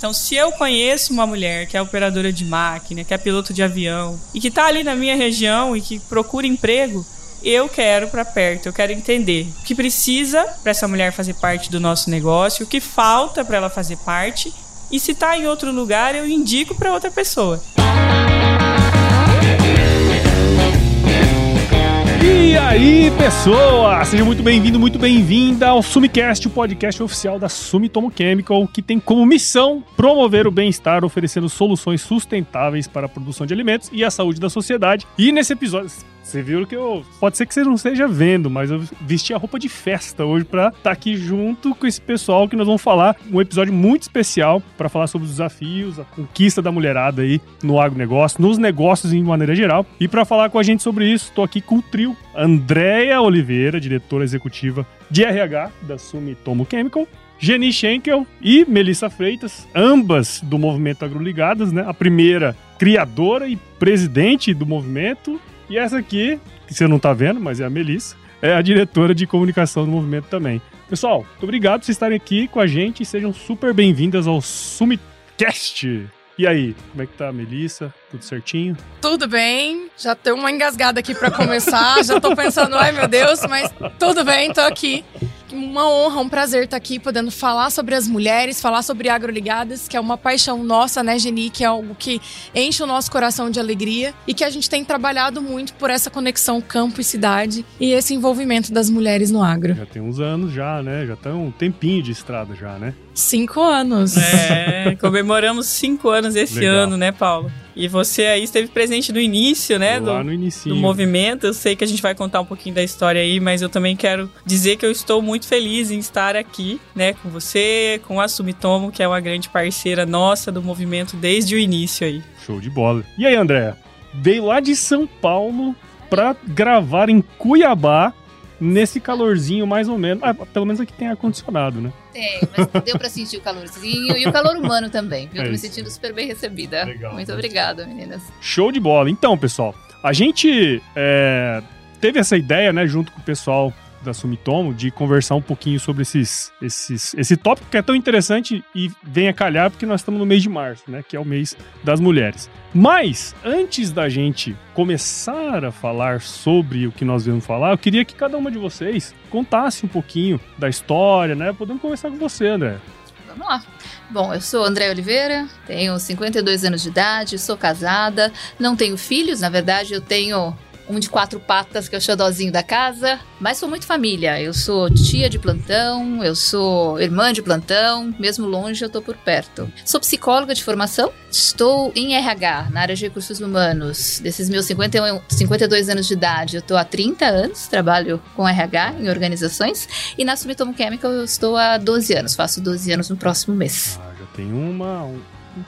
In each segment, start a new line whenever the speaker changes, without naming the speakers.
Então, se eu conheço uma mulher que é operadora de máquina, que é piloto de avião e que está ali na minha região e que procura emprego, eu quero para perto, eu quero entender o que precisa para essa mulher fazer parte do nosso negócio, o que falta para ela fazer parte e se está em outro lugar, eu indico para outra pessoa.
E aí, pessoa! Seja muito bem-vindo, muito bem-vinda ao Sumicast, o podcast oficial da Sumitomo Chemical, que tem como missão promover o bem-estar, oferecendo soluções sustentáveis para a produção de alimentos e a saúde da sociedade. E nesse episódio, você viu que eu. Pode ser que você não esteja vendo, mas eu vesti a roupa de festa hoje pra estar tá aqui junto com esse pessoal que nós vamos falar. Um episódio muito especial para falar sobre os desafios, a conquista da mulherada aí no agronegócio, nos negócios em maneira geral. E para falar com a gente sobre isso, estou aqui com o trio Andréia Oliveira, diretora executiva de RH da Sumitomo Chemical. Geni Schenkel e Melissa Freitas, ambas do movimento Agroligadas, né? A primeira criadora e presidente do movimento e essa aqui, que você não tá vendo, mas é a Melissa, é a diretora de comunicação do movimento também. Pessoal, muito obrigado por vocês estarem aqui com a gente e sejam super bem-vindas ao Sumicast. E aí, como é que tá a Melissa? Tudo certinho?
Tudo bem. Já tenho uma engasgada aqui para começar. Já tô pensando, ai meu Deus, mas tudo bem, tô aqui uma honra, um prazer estar aqui podendo falar sobre as mulheres, falar sobre agroligadas, que é uma paixão nossa, né, Geni, que é algo que enche o nosso coração de alegria e que a gente tem trabalhado muito por essa conexão campo e cidade e esse envolvimento das mulheres no agro.
Já tem uns anos já, né? Já tem um tempinho de estrada já, né?
Cinco anos.
É, comemoramos cinco anos esse Legal. ano, né, Paulo? E você aí esteve presente no início, né?
Lá
do,
no início.
Do movimento. Eu sei que a gente vai contar um pouquinho da história aí, mas eu também quero dizer que eu estou muito feliz em estar aqui, né? Com você, com a Sumitomo, que é uma grande parceira nossa do movimento desde o início aí.
Show de bola. E aí, André? Veio lá de São Paulo para gravar em Cuiabá nesse calorzinho mais ou menos. Ah, pelo menos aqui tem ar-condicionado, né?
Tem, mas deu pra sentir o calorzinho e o calor humano também. Viu? É Tô me sentindo super bem recebida. Legal, Muito obrigada, meninas.
Show de bola. Então, pessoal, a gente é, teve essa ideia, né, junto com o pessoal da Sumitomo de conversar um pouquinho sobre esses, esses, esse tópico que é tão interessante e vem a calhar porque nós estamos no mês de março, né? Que é o mês das mulheres. Mas, antes da gente começar a falar sobre o que nós vamos falar, eu queria que cada uma de vocês contasse um pouquinho da história, né? Podemos conversar com você, André.
Vamos lá. Bom, eu sou André Oliveira, tenho 52 anos de idade, sou casada, não tenho filhos, na verdade eu tenho um de quatro patas, que é o xodózinho da casa. Mas sou muito família. Eu sou tia de plantão, eu sou irmã de plantão, mesmo longe eu tô por perto. Sou psicóloga de formação, estou em RH, na área de recursos humanos. Desses meus 51, 52 anos de idade, eu tô há 30 anos, trabalho com RH em organizações. E na Sumitomo Chemical eu estou há 12 anos, faço 12 anos no próximo mês.
Ah, já tem uma, um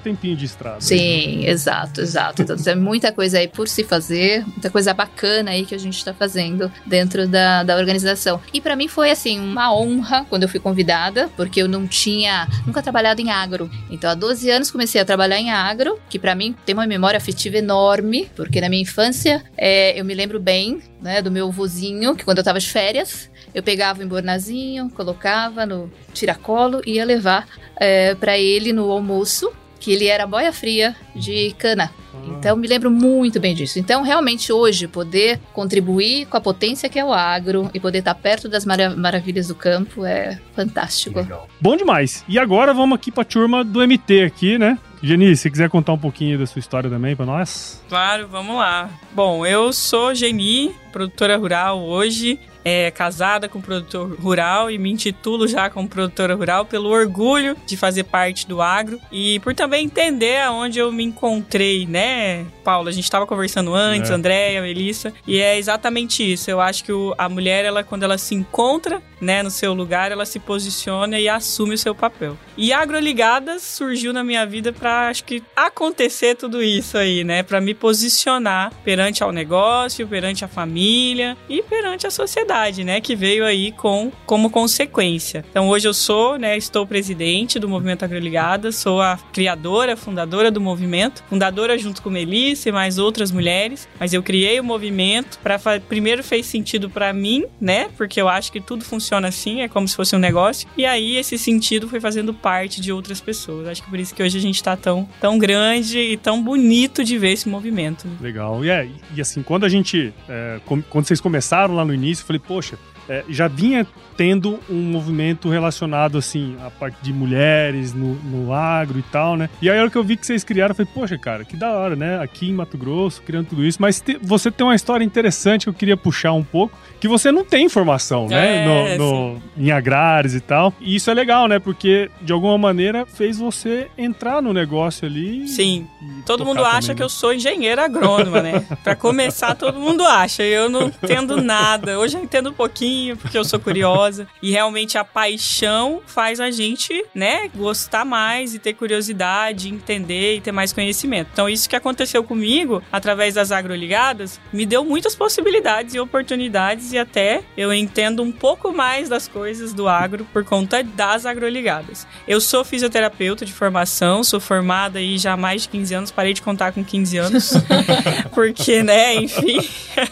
tempinho de estrada.
Sim, né? exato, exato. Então tem muita coisa aí por se fazer, muita coisa bacana aí que a gente está fazendo dentro da, da organização. E para mim foi assim uma honra quando eu fui convidada, porque eu não tinha nunca trabalhado em agro. Então há 12 anos comecei a trabalhar em agro, que para mim tem uma memória afetiva enorme, porque na minha infância é, eu me lembro bem né, do meu vozinho, que quando eu tava de férias, eu pegava o embornazinho, colocava no tiracolo e ia levar é, para ele no almoço que ele era boia fria de cana. Então me lembro muito bem disso. Então realmente hoje poder contribuir com a potência que é o agro e poder estar perto das marav maravilhas do campo é fantástico. Legal.
Bom demais. E agora vamos aqui para a turma do MT aqui, né? Geni, se quiser contar um pouquinho da sua história também para nós.
Claro, vamos lá. Bom, eu sou Geni, produtora rural hoje é, casada com produtor rural e me intitulo já como produtora rural pelo orgulho de fazer parte do agro e por também entender aonde eu me encontrei, né, Paula? A gente estava conversando antes, é. Andréia, Melissa, e é exatamente isso. Eu acho que o, a mulher, ela quando ela se encontra, né, no seu lugar, ela se posiciona e assume o seu papel. E Agroligadas surgiu na minha vida para acho que acontecer tudo isso aí, né, para me posicionar perante ao negócio, perante a família e perante a sociedade né, que veio aí com como consequência. Então hoje eu sou, né, estou presidente do Movimento Agroligadas, sou a criadora, fundadora do movimento, fundadora junto com Melissa e mais outras mulheres, mas eu criei o movimento para primeiro fez sentido para mim, né? Porque eu acho que tudo funciona assim, é como se fosse um negócio. E aí esse sentido foi fazendo parte de outras pessoas. Acho que por isso que hoje a gente tá tão, tão grande e tão bonito de ver esse movimento.
Legal. E, é, e assim, quando a gente. É, quando vocês começaram lá no início, eu falei, poxa, é, já vinha tendo um movimento relacionado, assim, à parte de mulheres no, no agro e tal, né? E aí, a hora que eu vi que vocês criaram, eu falei, poxa, cara, que da hora, né? Aqui em Mato Grosso, criando tudo isso. Mas te, você tem uma história interessante que eu queria puxar um pouco, que você não tem informação, né? É, no, no em agrários e tal. E isso é legal, né? Porque, de alguma maneira, fez você entrar no negócio ali.
Sim. Todo mundo acha também, que né? eu sou engenheira agrônoma, né? pra começar, todo mundo acha. Eu não entendo nada. Hoje eu entendo um pouquinho, porque eu sou curiosa curiosa. E realmente a paixão faz a gente, né, gostar mais e ter curiosidade, entender e ter mais conhecimento. Então, isso que aconteceu comigo, através das agroligadas, me deu muitas possibilidades e oportunidades e até eu entendo um pouco mais das coisas do agro por conta das agroligadas. Eu sou fisioterapeuta de formação, sou formada aí já há mais de 15 anos, parei de contar com 15 anos, porque, né, enfim.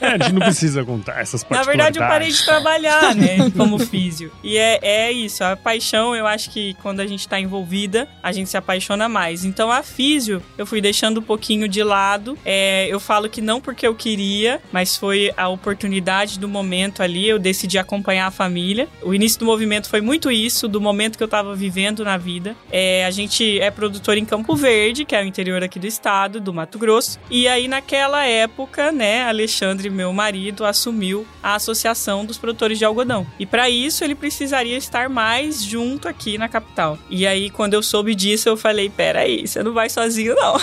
É, a gente não precisa contar essas particularidades.
Na verdade, eu parei de trabalhar, né, como físio. E é, é isso, a paixão, eu acho que quando a gente tá envolvida, a gente se apaixona mais. Então a físio, eu fui deixando um pouquinho de lado. É, eu falo que não porque eu queria, mas foi a oportunidade do momento ali, eu decidi acompanhar a família. O início do movimento foi muito isso, do momento que eu tava vivendo na vida. É, a gente é produtor em Campo Verde, que é o interior aqui do estado, do Mato Grosso. E aí naquela época, né, Alexandre, meu marido, assumiu a Associação dos Produtores de Algodão. E para isso ele precisaria estar mais junto aqui na capital. E aí, quando eu soube disso, eu falei: peraí, você não vai sozinho, não.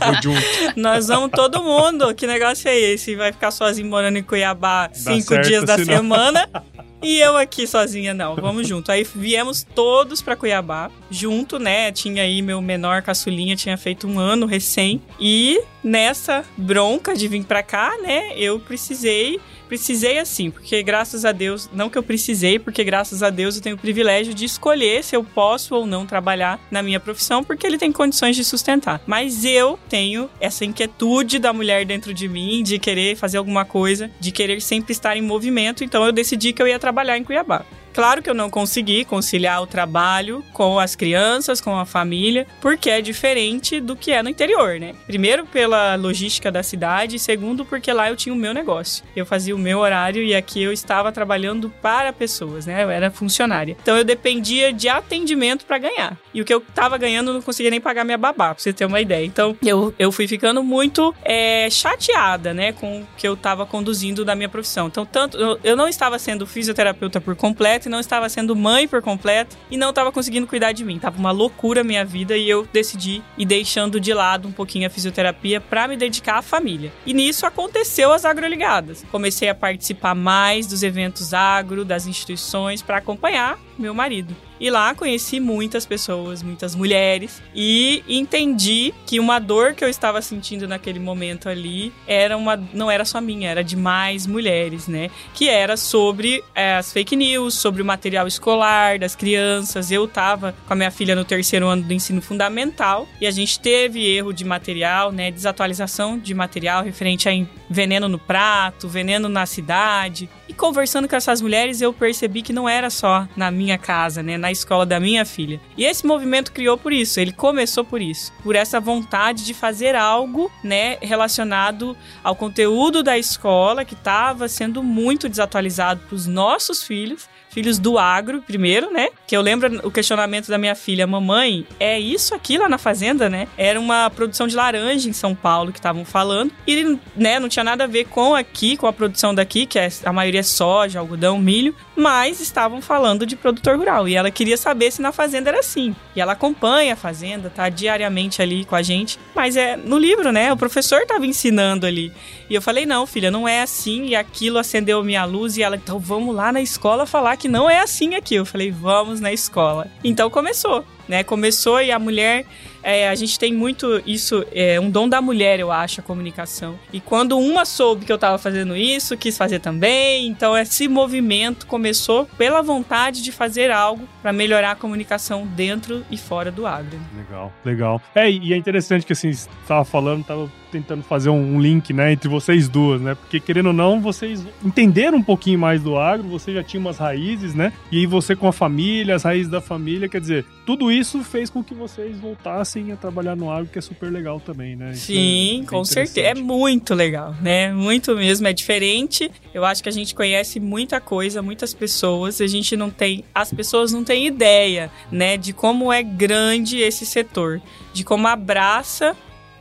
Nós vamos todo mundo. Que negócio é esse? Vai ficar sozinho morando em Cuiabá Dá cinco dias da semana? E eu aqui sozinha, não, vamos junto. Aí viemos todos para Cuiabá, junto, né? Tinha aí meu menor caçulinha, tinha feito um ano recém. E nessa bronca de vir pra cá, né? Eu precisei Precisei assim, porque graças a Deus, não que eu precisei, porque graças a Deus eu tenho o privilégio de escolher se eu posso ou não trabalhar na minha profissão, porque ele tem condições de sustentar. Mas eu tenho essa inquietude da mulher dentro de mim, de querer fazer alguma coisa, de querer sempre estar em movimento, então eu decidi que eu ia trabalhar em Cuiabá. Claro que eu não consegui conciliar o trabalho com as crianças, com a família, porque é diferente do que é no interior, né? Primeiro, pela logística da cidade, e segundo, porque lá eu tinha o meu negócio. Eu fazia o meu horário e aqui eu estava trabalhando para pessoas, né? Eu era funcionária. Então eu dependia de atendimento para ganhar. E o que eu estava ganhando eu não conseguia nem pagar minha babá, pra você ter uma ideia. Então eu, eu fui ficando muito é, chateada, né, com o que eu estava conduzindo da minha profissão. Então, tanto eu, eu não estava sendo fisioterapeuta por completo e não estava sendo mãe por completo e não estava conseguindo cuidar de mim. Tava uma loucura a minha vida e eu decidi ir deixando de lado um pouquinho a fisioterapia para me dedicar à família. E nisso aconteceu as agroligadas. Comecei a participar mais dos eventos agro, das instituições para acompanhar meu marido. E lá conheci muitas pessoas, muitas mulheres e entendi que uma dor que eu estava sentindo naquele momento ali era uma não era só minha, era de mais mulheres, né? Que era sobre é, as fake news, sobre o material escolar das crianças. Eu estava com a minha filha no terceiro ano do ensino fundamental e a gente teve erro de material, né? Desatualização de material referente a veneno no prato, veneno na cidade. E conversando com essas mulheres, eu percebi que não era só na minha casa, né? Na escola da minha filha. E esse movimento criou por isso, ele começou por isso. Por essa vontade de fazer algo, né? Relacionado ao conteúdo da escola, que estava sendo muito desatualizado para os nossos filhos filhos do agro, primeiro, né? Que eu lembro o questionamento da minha filha, mamãe, é isso aqui lá na fazenda, né? Era uma produção de laranja em São Paulo que estavam falando. E, né, não tinha nada a ver com aqui, com a produção daqui, que é, a maioria é soja, algodão, milho, mas estavam falando de produtor rural. E ela queria saber se na fazenda era assim. E ela acompanha a fazenda, tá diariamente ali com a gente. Mas é no livro, né? O professor estava ensinando ali. E eu falei, não, filha, não é assim. E aquilo acendeu minha luz. E ela, então vamos lá na escola falar que não é assim aqui. Eu falei, vamos na escola. Então começou. Né? Começou e a mulher é, a gente tem muito isso, é um dom da mulher, eu acho, a comunicação. E quando uma soube que eu tava fazendo isso, quis fazer também. Então esse movimento começou pela vontade de fazer algo para melhorar a comunicação dentro e fora do agro.
Legal, legal. É, e é interessante que assim, estava falando, tava tentando fazer um link, né, entre vocês duas, né? Porque querendo ou não, vocês entenderam um pouquinho mais do agro, você já tinha umas raízes, né? E aí você com a família, as raízes da família, quer dizer, tudo isso fez com que vocês voltassem a trabalhar no agro, que é super legal também, né?
Isso Sim, é com certeza. É muito legal, né? Muito mesmo, é diferente. Eu acho que a gente conhece muita coisa, muitas pessoas, a gente não tem, as pessoas não têm ideia, né, de como é grande esse setor, de como abraça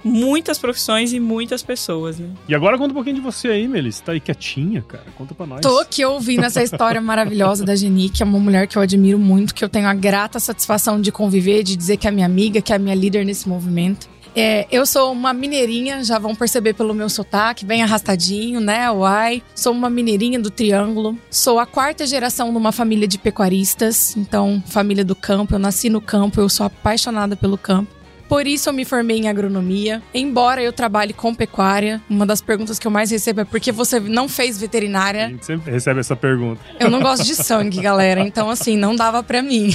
muitas profissões e muitas pessoas, né?
E agora conta um pouquinho de você aí, Melis. Tá aí quietinha, cara. Conta pra nós.
Tô aqui ouvindo essa história maravilhosa da Geni, que é uma mulher que eu admiro muito, que eu tenho a grata satisfação de conviver, de dizer que é minha amiga, que é minha líder nesse movimento. É, eu sou uma mineirinha, já vão perceber pelo meu sotaque, bem arrastadinho, né? Uai. Sou uma mineirinha do Triângulo. Sou a quarta geração de uma família de pecuaristas, então, família do campo. Eu nasci no campo, eu sou apaixonada pelo campo. Por isso eu me formei em agronomia. Embora eu trabalhe com pecuária, uma das perguntas que eu mais recebo é por que você não fez veterinária?
A gente sempre recebe essa pergunta.
Eu não gosto de sangue, galera. Então, assim, não dava para mim.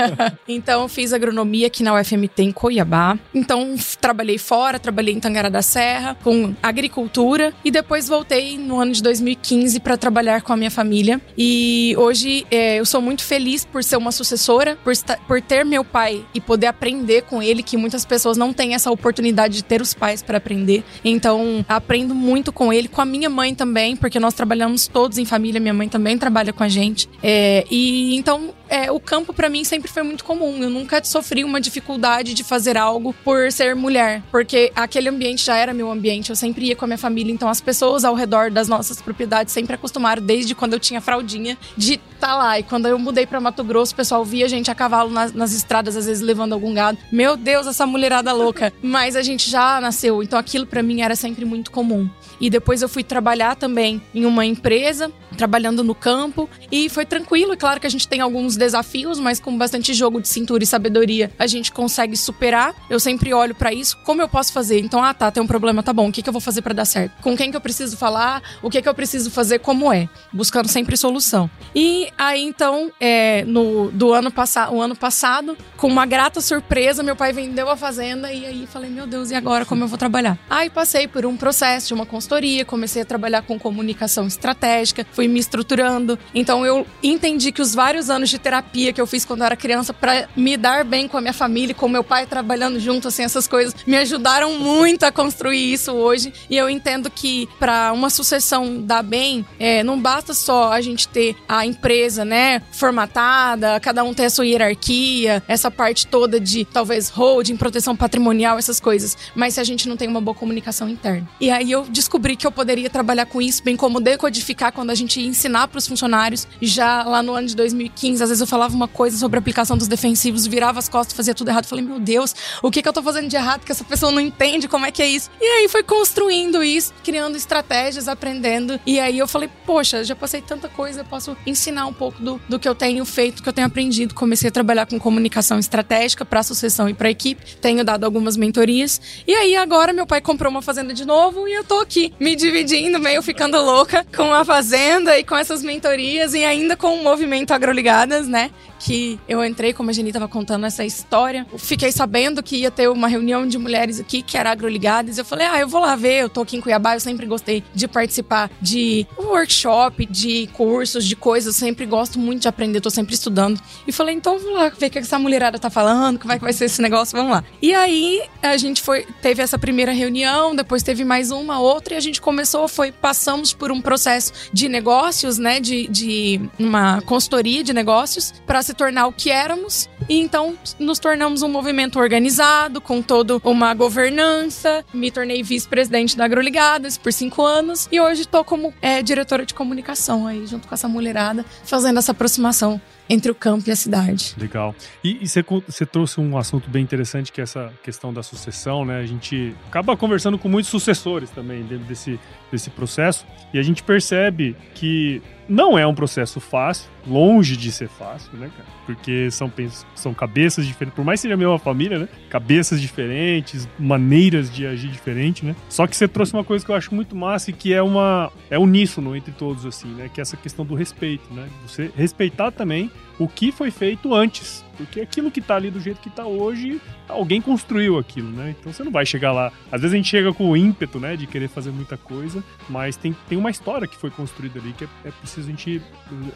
então, eu fiz agronomia aqui na UFMT em Cuiabá. Então, trabalhei fora, trabalhei em Tangará da Serra, com agricultura. E depois voltei no ano de 2015 para trabalhar com a minha família. E hoje é, eu sou muito feliz por ser uma sucessora, por, por ter meu pai e poder aprender com ele, que muitas muitas pessoas não têm essa oportunidade de ter os pais para aprender. Então, aprendo muito com ele, com a minha mãe também, porque nós trabalhamos todos em família, minha mãe também trabalha com a gente. É, e então, é, o campo para mim sempre foi muito comum. Eu nunca sofri uma dificuldade de fazer algo por ser mulher, porque aquele ambiente já era meu ambiente. Eu sempre ia com a minha família, então as pessoas ao redor das nossas propriedades sempre acostumaram, desde quando eu tinha fraldinha, de estar tá lá. E quando eu mudei para Mato Grosso, o pessoal via a gente a cavalo nas, nas estradas, às vezes levando algum gado. Meu Deus, essa mulherada louca. Mas a gente já nasceu, então aquilo para mim era sempre muito comum. E depois eu fui trabalhar também em uma empresa, trabalhando no campo, e foi tranquilo. É claro que a gente tem alguns desafios, mas com bastante jogo de cintura e sabedoria, a gente consegue superar. Eu sempre olho para isso, como eu posso fazer? Então, ah, tá, tem um problema, tá bom. O que, que eu vou fazer para dar certo? Com quem que eu preciso falar? O que que eu preciso fazer? Como é? Buscando sempre solução. E aí, então, é, no do ano passado, o ano passado, com uma grata surpresa, meu pai vendeu a fazenda e aí falei, meu Deus, e agora como eu vou trabalhar? Aí passei por um processo de uma consultoria, comecei a trabalhar com comunicação estratégica, fui me estruturando. Então eu entendi que os vários anos de terapia que eu fiz quando eu era criança para me dar bem com a minha família, com meu pai trabalhando junto, assim, essas coisas me ajudaram muito a construir isso hoje. E eu entendo que para uma sucessão dar bem, é, não basta só a gente ter a empresa, né, formatada, cada um ter a sua hierarquia, essa parte toda de talvez holding, proteção patrimonial, essas coisas. Mas se a gente não tem uma boa comunicação interna. E aí eu descobri que eu poderia trabalhar com isso, bem como decodificar quando a gente ia ensinar para os funcionários. Já lá no ano de 2015, às vezes eu falava uma coisa sobre a aplicação dos defensivos, virava as costas, fazia tudo errado. Falei, meu Deus, o que, que eu tô fazendo de errado que essa pessoa não entende como é que é isso? E aí foi construindo isso, criando estratégias, aprendendo. E aí eu falei, poxa, já passei tanta coisa, eu posso ensinar um pouco do, do que eu tenho feito, do que eu tenho aprendido. Comecei a trabalhar com comunicação estratégica para a sucessão e para a equipe. Tenho dado algumas mentorias. E aí agora meu pai comprou uma fazenda de novo e eu tô aqui me dividindo, meio ficando louca com a fazenda e com essas mentorias e ainda com o movimento Agroligadas, né? que eu entrei, como a Geni estava contando essa história. Fiquei sabendo que ia ter uma reunião de mulheres aqui que era agroligadas. Eu falei, ah, eu vou lá ver. Eu tô aqui em Cuiabá, eu sempre gostei de participar de workshop, de cursos, de coisas. Sempre gosto muito de aprender, tô sempre estudando. E falei, então vou lá ver o que essa mulherada tá falando, como é que vai ser esse negócio, vamos lá. E aí a gente foi, teve essa primeira reunião, depois teve mais uma, outra, e a gente começou, foi, passamos por um processo de negócios, né, de, de uma consultoria de negócios, para se tornar o que éramos. E então nos tornamos um movimento organizado, com toda uma governança. Me tornei vice-presidente da Agroligadas por cinco anos. E hoje estou como é, diretora de comunicação aí, junto com essa mulherada, fazendo essa aproximação entre o campo e a cidade.
Legal. E, e você, trouxe um assunto bem interessante, que é essa questão da sucessão, né? A gente acaba conversando com muitos sucessores também dentro desse, desse processo, e a gente percebe que não é um processo fácil, longe de ser fácil, né, cara? Porque são, são cabeças diferentes, por mais que seja a mesma família, né? Cabeças diferentes, maneiras de agir diferente, né? Só que você trouxe uma coisa que eu acho muito massa e que é uma é uníssono entre todos assim, né? Que é essa questão do respeito, né? Você respeitar também o que foi feito antes, porque aquilo que tá ali do jeito que tá hoje, alguém construiu aquilo, né? Então você não vai chegar lá. Às vezes a gente chega com o ímpeto, né, de querer fazer muita coisa, mas tem, tem uma história que foi construída ali que é, é preciso a gente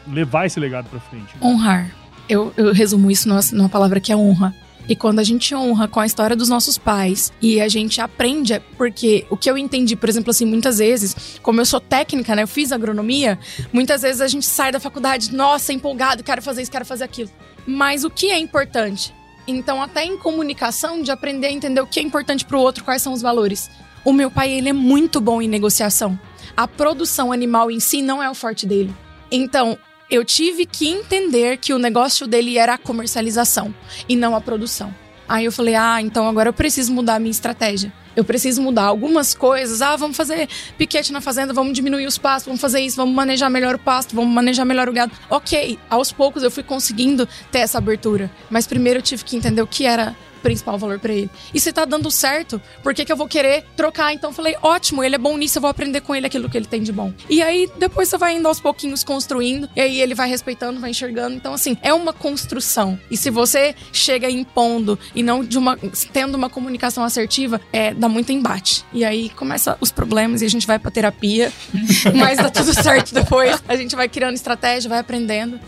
levar esse legado para frente.
Né? Honrar. Eu, eu resumo isso numa, numa palavra que é honra. E quando a gente honra com a história dos nossos pais e a gente aprende, porque o que eu entendi, por exemplo, assim, muitas vezes, como eu sou técnica, né, eu fiz agronomia, muitas vezes a gente sai da faculdade, nossa, empolgado, quero fazer isso, quero fazer aquilo. Mas o que é importante? Então, até em comunicação, de aprender a entender o que é importante para o outro, quais são os valores. O meu pai, ele é muito bom em negociação. A produção animal em si não é o forte dele. Então, eu tive que entender que o negócio dele era a comercialização e não a produção. Aí eu falei: ah, então agora eu preciso mudar a minha estratégia. Eu preciso mudar algumas coisas. Ah, vamos fazer piquete na fazenda, vamos diminuir os pastos, vamos fazer isso, vamos manejar melhor o pasto, vamos manejar melhor o gado. Ok, aos poucos eu fui conseguindo ter essa abertura. Mas primeiro eu tive que entender o que era principal valor para ele. E se tá dando certo, por que, que eu vou querer trocar? Então falei, ótimo, ele é bom nisso, eu vou aprender com ele aquilo que ele tem de bom. E aí depois você vai indo aos pouquinhos construindo, e aí ele vai respeitando, vai enxergando. Então, assim, é uma construção. E se você chega impondo e não de uma. tendo uma comunicação assertiva, é, dá muito embate. E aí começa os problemas e a gente vai pra terapia. mas dá tudo certo depois. A gente vai criando estratégia, vai aprendendo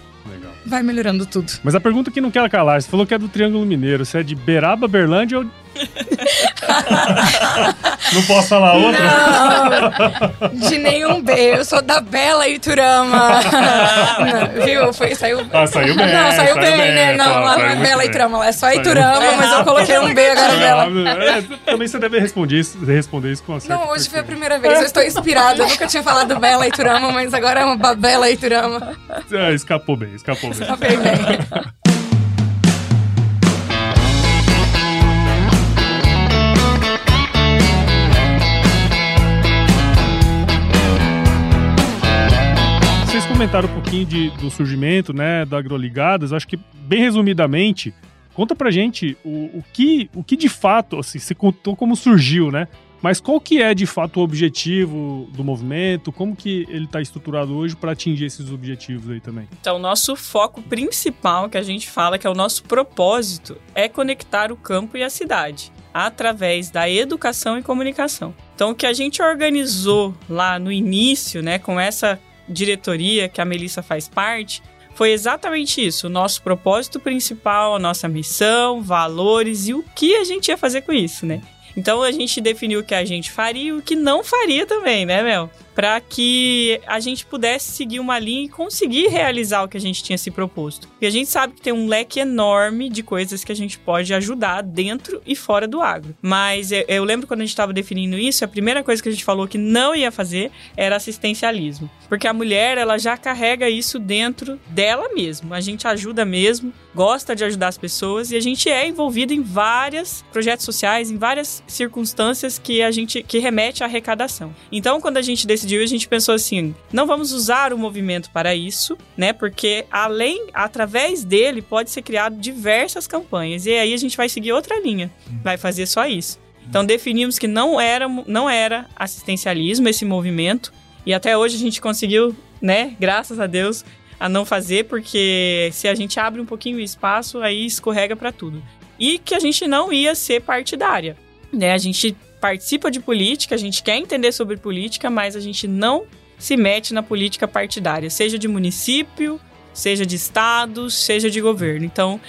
vai melhorando tudo.
Mas a pergunta que não quer calar, você falou que é do Triângulo Mineiro, você é de Beraba, Berlândia ou não posso falar outra?
Não, de nenhum B. Eu sou da Bela Iturama. Não, viu? Foi, saiu...
Ah, saiu bem.
Não, saiu, saiu bem, bem, né? Não, lá não é Bela Iturama, lá é só Iturama, mas eu coloquei um B agora Bela.
É, também você deve responder isso, responder isso com a
Não, hoje foi a primeira vez. Eu estou inspirada. Eu nunca tinha falado Bela Iturama, mas agora é uma Bela Iturama.
Ah, escapou bem, escapou bem.
Escapei bem.
Comentaram um pouquinho de, do surgimento, né, da Agroligadas. Acho que, bem resumidamente, conta pra gente o, o, que, o que de fato, assim, você contou como surgiu, né? Mas qual que é de fato o objetivo do movimento? Como que ele está estruturado hoje para atingir esses objetivos aí também?
Então, nosso foco principal que a gente fala que é o nosso propósito é conectar o campo e a cidade através da educação e comunicação. Então, o que a gente organizou lá no início, né, com essa diretoria que a Melissa faz parte, foi exatamente isso. O nosso propósito principal, a nossa missão, valores e o que a gente ia fazer com isso, né? Então a gente definiu o que a gente faria e o que não faria também, né, Mel? Para que a gente pudesse seguir uma linha e conseguir realizar o que a gente tinha se proposto. E a gente sabe que tem um leque enorme de coisas que a gente pode ajudar dentro e fora do agro. Mas eu, lembro quando a gente estava definindo isso, a primeira coisa que a gente falou que não ia fazer era assistencialismo. Porque a mulher, ela já carrega isso dentro dela mesma. A gente ajuda mesmo, gosta de ajudar as pessoas e a gente é envolvido em vários projetos sociais, em várias circunstâncias que a gente que remete à arrecadação. Então, quando a gente decidiu decidiu, a gente pensou assim: não vamos usar o movimento para isso, né? Porque além, através dele, pode ser criado diversas campanhas. E aí a gente vai seguir outra linha, vai fazer só isso. Então definimos que não era, não era assistencialismo esse movimento. E até hoje a gente conseguiu, né? Graças a Deus, a não fazer, porque se a gente abre um pouquinho o espaço, aí escorrega para tudo. E que a gente não ia ser partidária, né? A gente participa de política, a gente quer entender sobre política, mas a gente não se mete na política partidária, seja de município, seja de estado, seja de governo. Então,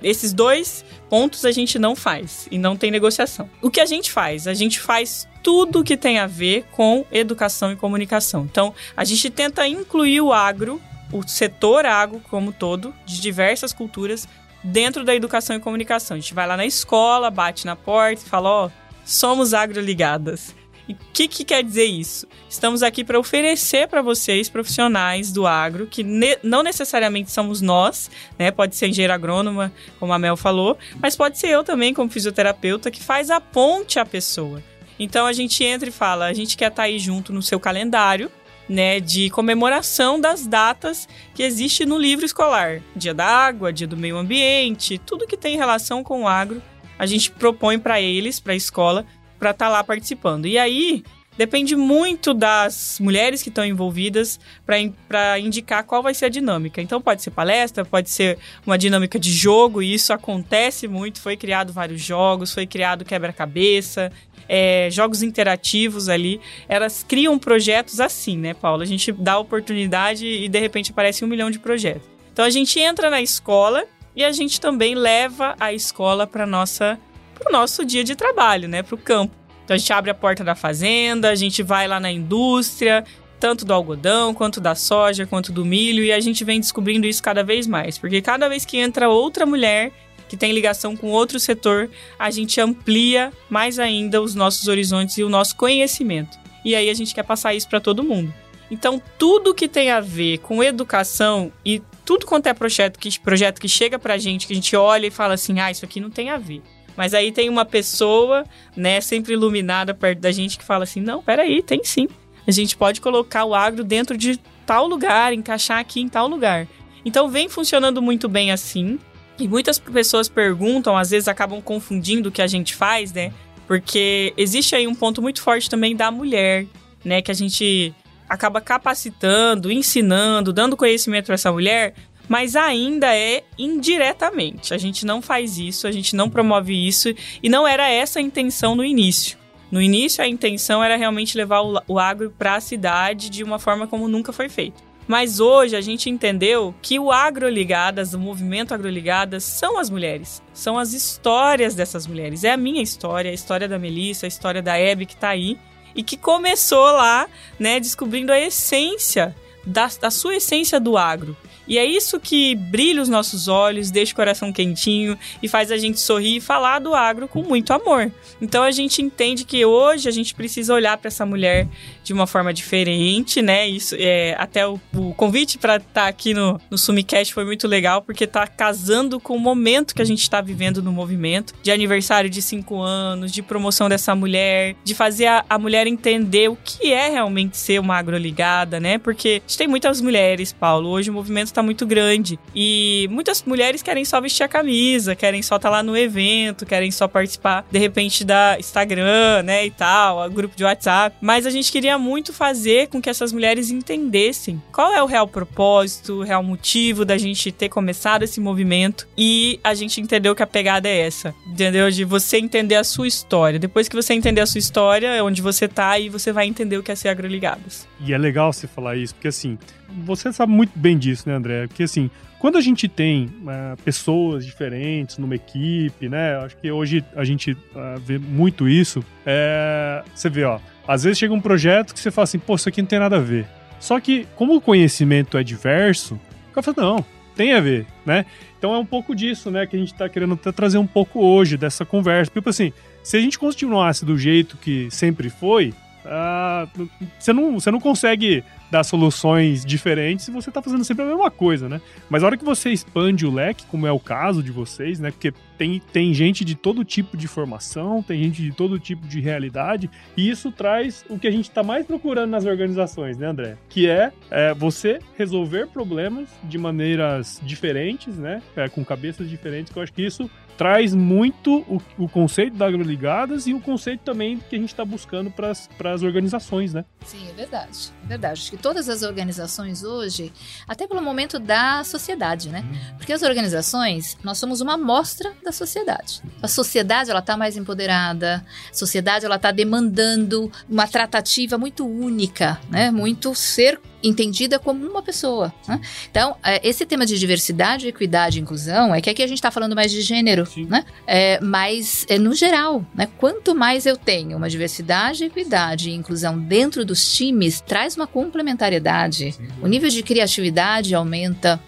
esses dois pontos a gente não faz e não tem negociação. O que a gente faz? A gente faz tudo que tem a ver com educação e comunicação. Então, a gente tenta incluir o agro, o setor agro como todo, de diversas culturas, dentro da educação e comunicação. A gente vai lá na escola, bate na porta e fala: ó, oh, somos agroligadas. E o que, que quer dizer isso? Estamos aqui para oferecer para vocês, profissionais do agro, que ne não necessariamente somos nós, né? Pode ser engenheiro agrônoma, como a Mel falou, mas pode ser eu também, como fisioterapeuta, que faz a ponte à pessoa. Então a gente entra e fala: a gente quer estar tá aí junto no seu calendário, né, de comemoração das datas que existe no livro escolar. Dia da água, dia do meio ambiente, tudo que tem relação com o agro, a gente propõe para eles, para a escola, para estar tá lá participando. E aí, depende muito das mulheres que estão envolvidas para indicar qual vai ser a dinâmica. Então pode ser palestra, pode ser uma dinâmica de jogo, e isso acontece muito. Foi criado vários jogos, foi criado quebra-cabeça, é, jogos interativos ali. Elas criam projetos assim, né, Paula? A gente dá oportunidade e de repente aparece um milhão de projetos. Então a gente entra na escola e a gente também leva a escola para nossa para o nosso dia de trabalho, né, para o campo. Então a gente abre a porta da fazenda, a gente vai lá na indústria, tanto do algodão, quanto da soja, quanto do milho, e a gente vem descobrindo isso cada vez mais, porque cada vez que entra outra mulher que tem ligação com outro setor, a gente amplia mais ainda os nossos horizontes e o nosso conhecimento. E aí a gente quer passar isso para todo mundo. Então, tudo que tem a ver com educação e tudo quanto é projeto que, projeto que chega pra gente, que a gente olha e fala assim: ah, isso aqui não tem a ver. Mas aí tem uma pessoa, né, sempre iluminada perto da gente que fala assim: não, peraí, tem sim. A gente pode colocar o agro dentro de tal lugar, encaixar aqui em tal lugar. Então vem funcionando muito bem assim. E muitas pessoas perguntam, às vezes acabam confundindo o que a gente faz, né? Porque existe aí um ponto muito forte também da mulher, né? Que a gente acaba capacitando, ensinando, dando conhecimento para essa mulher, mas ainda é indiretamente. A gente não faz isso, a gente não promove isso e não era essa a intenção no início. No início, a intenção era realmente levar o, o agro para a cidade de uma forma como nunca foi feito. Mas hoje a gente entendeu que o Agroligadas, o movimento Agroligadas, são as mulheres. São as histórias dessas mulheres. É a minha história, a história da Melissa, a história da Hebe que está aí. E que começou lá, né, descobrindo a essência, da, da sua essência do agro. E é isso que brilha os nossos olhos, deixa o coração quentinho e faz a gente sorrir e falar do agro com muito amor. Então a gente entende que hoje a gente precisa olhar para essa mulher de uma forma diferente, né? Isso é até o, o convite para estar tá aqui no, no Sumicast foi muito legal porque está casando com o momento que a gente está vivendo no movimento de aniversário de cinco anos, de promoção dessa mulher, de fazer a, a mulher entender o que é realmente ser uma agroligada, né? Porque a gente tem muitas mulheres, Paulo. Hoje o movimento está muito grande e muitas mulheres querem só vestir a camisa, querem só estar tá lá no evento, querem só participar de repente da Instagram, né, e tal, grupo de WhatsApp. Mas a gente queria muito fazer com que essas mulheres entendessem qual é o real propósito, o real motivo da gente ter começado esse movimento e a gente entendeu que a pegada é essa, entendeu? De você entender a sua história. Depois que você entender a sua história, onde você tá e você vai entender o que é ser agroligadas.
E é legal você falar isso, porque assim, você sabe muito bem disso, né, André? Porque assim, quando a gente tem uh, pessoas diferentes numa equipe, né? Acho que hoje a gente uh, vê muito isso. É, você vê, ó, às vezes chega um projeto que você fala assim, pô, isso aqui não tem nada a ver. Só que, como o conhecimento é diverso, o cara fala, não, tem a ver, né? Então é um pouco disso, né, que a gente tá querendo até trazer um pouco hoje dessa conversa. Tipo assim, se a gente continuasse do jeito que sempre foi, uh, você, não, você não consegue dar soluções diferentes e você tá fazendo sempre a mesma coisa, né? Mas a hora que você expande o leque, como é o caso de vocês, né? Porque tem, tem gente de todo tipo de formação, tem gente de todo tipo de realidade, e isso traz o que a gente está mais procurando nas organizações, né, André? Que é, é você resolver problemas de maneiras diferentes, né? É, com cabeças diferentes, que eu acho que isso traz muito o, o conceito da agroligadas e o conceito também que a gente está buscando para as organizações, né?
Sim, é verdade. É verdade. Acho que todas as organizações hoje, até pelo momento da sociedade, né? Hum. Porque as organizações, nós somos uma amostra da sociedade. A sociedade, ela está mais empoderada, a sociedade, ela está demandando uma tratativa muito única, né? Muito ser entendida como uma pessoa. Né? Então, é, esse tema de diversidade, equidade e inclusão é que aqui a gente está falando mais de gênero, Sim. né? É, mas é, no geral, né? Quanto mais eu tenho uma diversidade, equidade e inclusão dentro dos times, traz uma complementariedade. Sim. O nível de criatividade aumenta.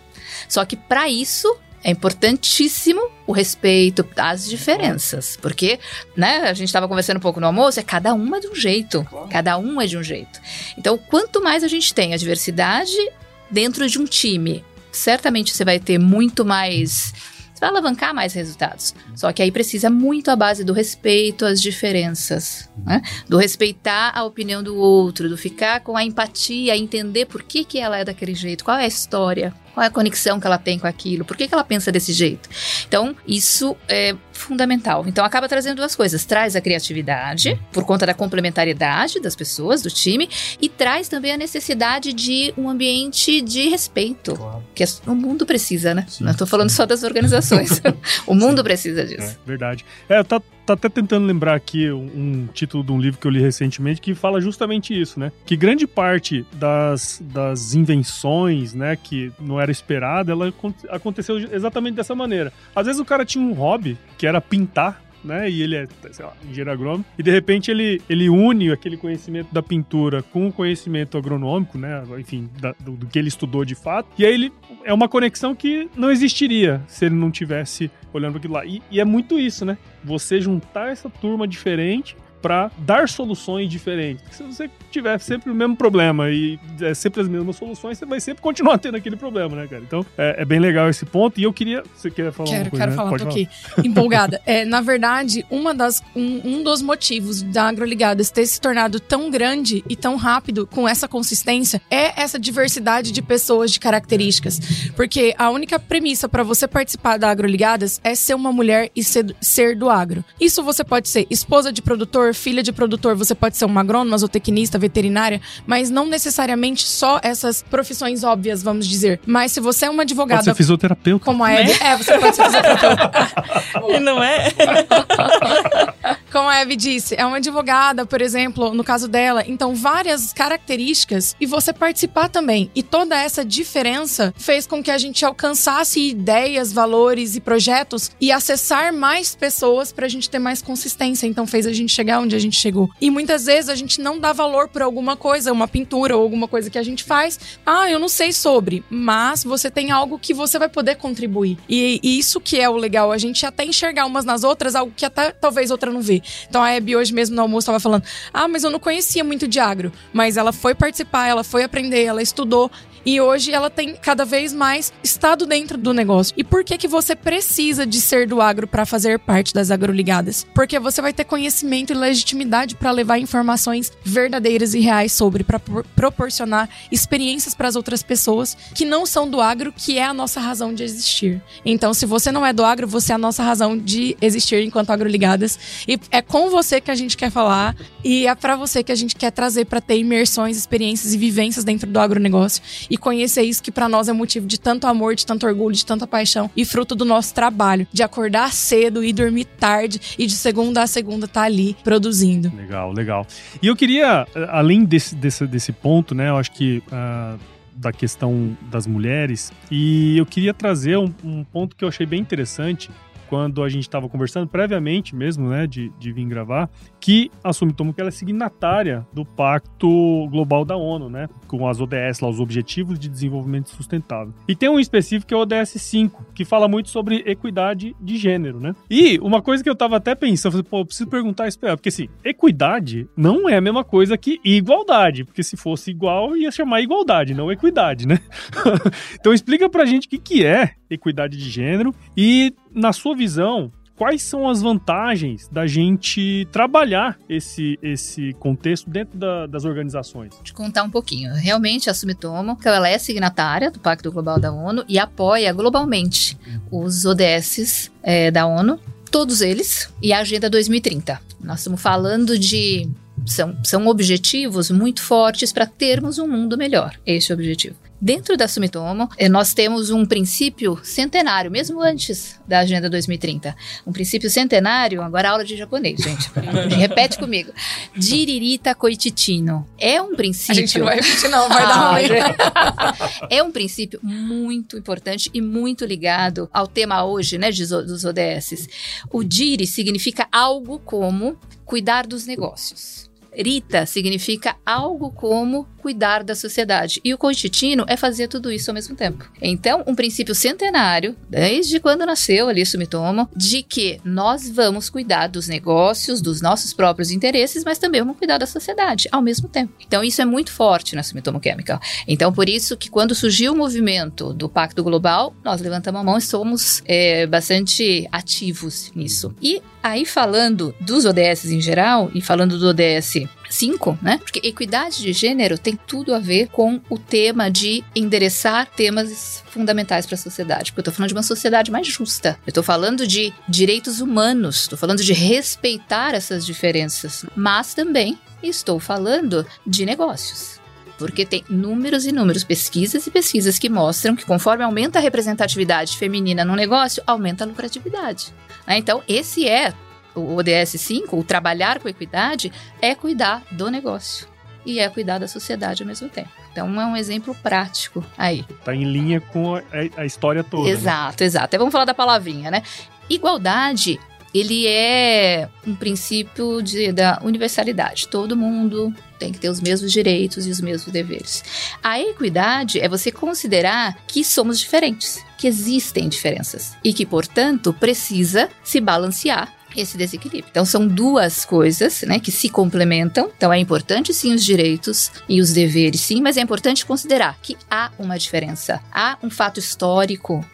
Só que para isso é importantíssimo o respeito às diferenças, porque, né, a gente estava conversando um pouco no almoço, é cada uma de um jeito, cada um é de um jeito. Então, quanto mais a gente tem a diversidade dentro de um time, certamente você vai ter muito mais vai alavancar mais resultados. Só que aí precisa muito a base do respeito às diferenças, né? do respeitar a opinião do outro, do ficar com a empatia, entender por que, que ela é daquele jeito, qual é a história, qual é a conexão que ela tem com aquilo? Por que, que ela pensa desse jeito? Então, isso é fundamental. Então, acaba trazendo duas coisas. Traz a criatividade, por conta da complementariedade das pessoas, do time, e traz também a necessidade de um ambiente de respeito. Claro. Que o mundo precisa, né? Sim, Não estou falando só das organizações. o mundo sim. precisa disso.
É, verdade. É, tá, tá até tentando lembrar aqui um, um, título de um livro que eu li recentemente que fala justamente isso, né? Que grande parte das, das invenções, né, que não era esperada, ela aconteceu exatamente dessa maneira. Às vezes o cara tinha um hobby, que era pintar, né? E ele é, sei lá, engenheiro agrônomo. E de repente ele, ele une aquele conhecimento da pintura com o conhecimento agronômico, né? Enfim, da, do, do, que ele estudou de fato. E aí ele é uma conexão que não existiria se ele não tivesse olhando para aquilo lá. E, e é muito isso, né? Você juntar essa turma diferente para dar soluções diferentes. Se você tiver sempre o mesmo problema e é sempre as mesmas soluções, você vai sempre continuar tendo aquele problema, né, cara? Então é, é bem legal esse ponto. E eu queria. Você quer falar
Quero,
coisa,
quero
né?
falar, Pode tô falar. aqui empolgada. É, na verdade, uma das, um, um dos motivos da Agroligadas ter se tornado tão grande e tão rápido com essa consistência é essa diversidade de pessoas, de características. Porque a única premissa para você participar da Agroligadas é ser uma mulher e ser, ser do agro. Isso você pode ser esposa de produtor, produtor, filha de produtor, você pode ser uma agrônoma, zootecnista, veterinária, mas não necessariamente só essas profissões óbvias, vamos dizer. Mas se você é uma advogada.
Pode ser fisioterapeuta.
Como a. É? é, você pode ser fisioterapeuta.
e não é?
Como a Eve disse, é uma advogada, por exemplo, no caso dela. Então, várias características e você participar também. E toda essa diferença fez com que a gente alcançasse ideias, valores e projetos e acessar mais pessoas para a gente ter mais consistência. Então, fez a gente chegar onde a gente chegou. E muitas vezes a gente não dá valor por alguma coisa, uma pintura ou alguma coisa que a gente faz. Ah, eu não sei sobre, mas você tem algo que você vai poder contribuir. E, e isso que é o legal, a gente até enxergar umas nas outras, algo que até talvez outra não vê. Então a Abby hoje mesmo no almoço estava falando: "Ah, mas eu não conhecia muito de agro", mas ela foi participar, ela foi aprender, ela estudou e hoje ela tem cada vez mais estado dentro do negócio. E por que que você precisa de ser do agro para fazer parte das agroligadas? Porque você vai ter conhecimento e legitimidade para levar informações verdadeiras e reais sobre, para proporcionar experiências para as outras pessoas que não são do agro, que é a nossa razão de existir. Então, se você não é do agro, você é a nossa razão de existir enquanto agroligadas. E é com você que a gente quer falar e é para você que a gente quer trazer para ter imersões, experiências e vivências dentro do agronegócio e conhecer isso que para nós é motivo de tanto amor, de tanto orgulho, de tanta paixão e fruto do nosso trabalho, de acordar cedo e dormir tarde e de segunda a segunda estar tá ali produzindo.
Legal, legal. E eu queria, eh, além desse, desse, desse ponto, né, eu acho que. Uh da questão das mulheres e eu queria trazer um, um, ponto que eu achei bem interessante quando a gente estava conversando previamente mesmo, né, de, de vir gravar, que a Sumitomo que ela é signatária do Pacto Global da ONU, né, com as ODS, lá, os Objetivos de Desenvolvimento Sustentável. E tem um específico que é o ODS 5, que fala muito sobre equidade de gênero, né? E uma coisa que eu tava até pensando, falei, pô, eu preciso perguntar isso pra ela, porque assim, equidade não é a mesma coisa que igualdade, porque se fosse igual, ia chamar igualdade, não equidade, né? então explica pra gente o que, que é equidade de gênero e na sua visão, quais são as vantagens da gente trabalhar esse, esse contexto dentro da, das organizações?
Te contar um pouquinho. Realmente, a Sumitomo, ela é signatária do Pacto Global da ONU e apoia globalmente os ODS é, da ONU, todos eles, e a Agenda 2030. Nós estamos falando de são, são objetivos muito fortes para termos um mundo melhor. Esse é o objetivo. Dentro da Sumitomo, eh, nós temos um princípio centenário, mesmo antes da Agenda 2030. Um princípio centenário, agora aula de japonês, gente. Repete comigo. Jiririta koichitino. É um princípio... A
gente não vai repetir não, vai dar ruim.
é um princípio muito importante e muito ligado ao tema hoje, né, dos ODS. O Jiri significa algo como cuidar dos negócios Rita significa algo como cuidar da sociedade. E o Constantino é fazer tudo isso ao mesmo tempo. Então, um princípio centenário, desde quando nasceu ali Sumitomo, de que nós vamos cuidar dos negócios, dos nossos próprios interesses, mas também vamos cuidar da sociedade ao mesmo tempo. Então, isso é muito forte na Sumitomo Chemical. Então, por isso que quando surgiu o movimento do Pacto Global, nós levantamos a mão e somos é, bastante ativos nisso. E aí, falando dos ODS em geral, e falando do ODS 5, né? Porque equidade de gênero tem tudo a ver com o tema de endereçar temas fundamentais para a sociedade. Porque eu tô falando de uma sociedade mais justa. Eu tô falando de direitos humanos, tô falando de respeitar essas diferenças, mas também estou falando de negócios porque tem números e números, pesquisas e pesquisas que mostram que conforme aumenta a representatividade feminina no negócio, aumenta a lucratividade. Né? Então, esse é o ODS 5, o trabalhar com equidade, é cuidar do negócio e é cuidar da sociedade ao mesmo tempo. Então é um exemplo prático aí.
Tá em linha com a, a história toda.
Exato, né? exato. Aí vamos falar da palavrinha, né? Igualdade, ele é um princípio de, da universalidade. Todo mundo tem que ter os mesmos direitos e os mesmos deveres. A equidade é você considerar que somos diferentes, que existem diferenças e que, portanto, precisa se balancear esse desequilíbrio. Então são duas coisas, né, que se complementam. Então é importante sim os direitos e os deveres sim, mas é importante considerar que há uma diferença. Há um fato histórico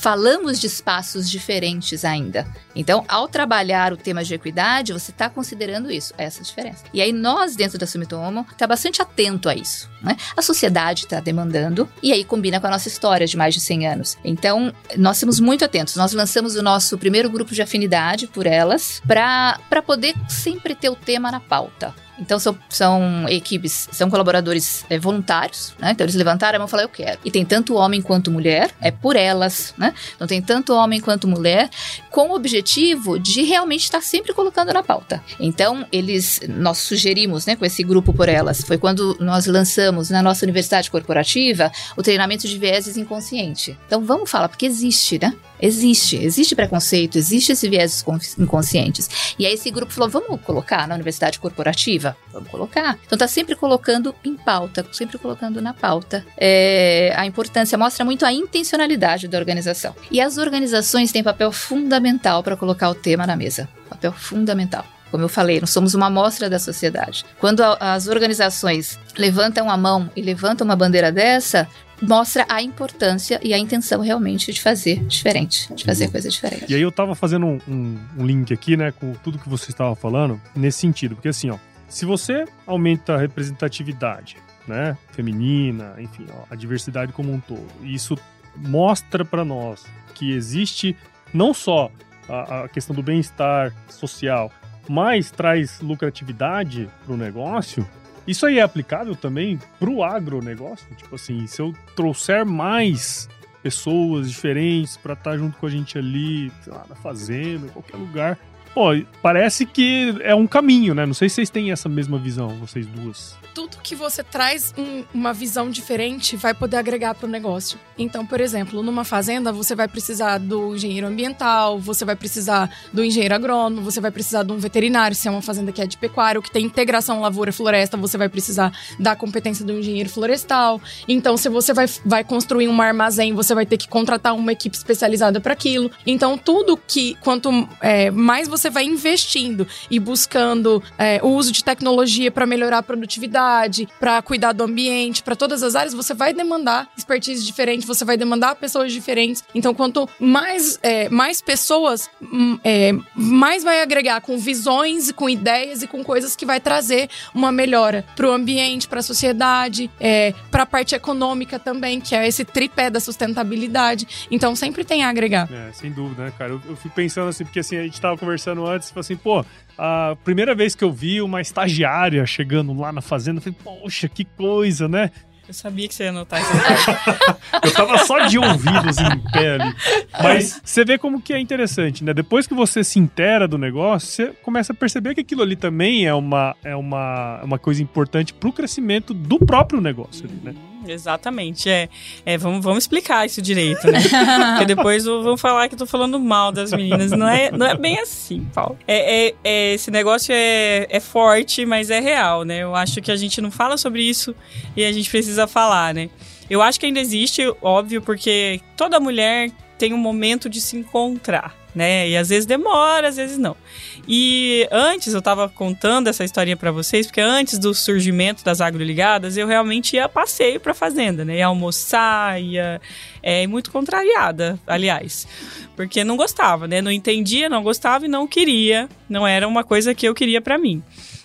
falamos de espaços diferentes ainda. Então, ao trabalhar o tema de equidade, você está considerando isso, essa diferença. E aí, nós, dentro da Sumitomo, está bastante atento a isso. Né? A sociedade está demandando, e aí combina com a nossa história de mais de 100 anos. Então, nós estamos muito atentos. Nós lançamos o nosso primeiro grupo de afinidade por elas, para poder sempre ter o tema na pauta. Então são, são equipes, são colaboradores é, voluntários, né? Então eles levantaram a mão e falaram, eu quero. E tem tanto homem quanto mulher, é por elas, né? Então tem tanto homem quanto mulher, com o objetivo de realmente estar sempre colocando na pauta. Então eles, nós sugerimos, né, com esse grupo por elas, foi quando nós lançamos na nossa universidade corporativa o treinamento de vieses inconsciente. Então vamos falar, porque existe, né? Existe, existe preconceito, existe esse viés inconscientes. E aí esse grupo falou, vamos colocar na universidade corporativa? Vamos colocar. Então tá sempre colocando em pauta, sempre colocando na pauta. É, a importância mostra muito a intencionalidade da organização. E as organizações têm papel fundamental para colocar o tema na mesa. Papel fundamental. Como eu falei, nós somos uma amostra da sociedade. Quando a, as organizações levantam a mão e levantam uma bandeira dessa, mostra a importância e a intenção realmente de fazer diferente, de fazer coisa diferente.
E aí eu tava fazendo um, um, um link aqui, né, com tudo que você estava falando, nesse sentido, porque assim, ó, se você aumenta a representatividade, né, feminina, enfim, ó, a diversidade como um todo, e isso mostra para nós que existe não só a, a questão do bem-estar social, mas traz lucratividade para o negócio, isso aí é aplicável também pro agronegócio? Tipo assim, se eu trouxer mais pessoas diferentes para estar tá junto com a gente ali, sei lá, na fazenda, em qualquer lugar, pô, parece que é um caminho, né? Não sei se vocês têm essa mesma visão, vocês duas
tudo que você traz um, uma visão diferente vai poder agregar para o negócio. Então, por exemplo, numa fazenda, você vai precisar do engenheiro ambiental, você vai precisar do engenheiro agrônomo, você vai precisar de um veterinário, se é uma fazenda que é de pecuário, que tem integração lavoura-floresta, você vai precisar da competência do engenheiro florestal. Então, se você vai, vai construir um armazém, você vai ter que contratar uma equipe especializada para aquilo. Então, tudo que, quanto é, mais você vai investindo e buscando é, o uso de tecnologia para melhorar a produtividade, para cuidar do ambiente, para todas as áreas, você vai demandar expertise diferente, você vai demandar pessoas diferentes. Então, quanto mais, é, mais pessoas, hum, é, mais vai agregar com visões, com ideias e com coisas que vai trazer uma melhora para o ambiente, para a sociedade, é, para a parte econômica também, que é esse tripé da sustentabilidade. Então, sempre tem a agregar.
É, sem dúvida, né, cara? Eu, eu fico pensando assim, porque assim, a gente tava conversando antes, assim, pô, a primeira vez que eu vi uma estagiária chegando lá na fazenda, eu falei, poxa, que coisa, né?
Eu sabia que você ia notar isso.
eu tava só de ouvidos em pé ali. Mas você vê como que é interessante, né? Depois que você se intera do negócio, você começa a perceber que aquilo ali também é uma, é uma, uma coisa importante pro crescimento do próprio negócio ali, né?
Exatamente, é. é vamos, vamos explicar isso direito, né? Porque depois vão falar que eu tô falando mal das meninas. Não é, não é bem assim, Paulo. É, é, é, esse negócio é, é forte, mas é real, né? Eu acho que a gente não fala sobre isso e a gente precisa falar, né? Eu acho que ainda existe, óbvio, porque toda mulher tem um momento de se encontrar né? E às vezes demora, às vezes não. E antes eu tava contando essa historinha para vocês, porque antes do surgimento das agroligadas, eu realmente ia passeio pra fazenda, né? Ia almoçar, ia. É, muito contrariada, aliás. Porque não gostava, né? Não entendia, não gostava e não queria. Não era uma coisa que eu queria para mim.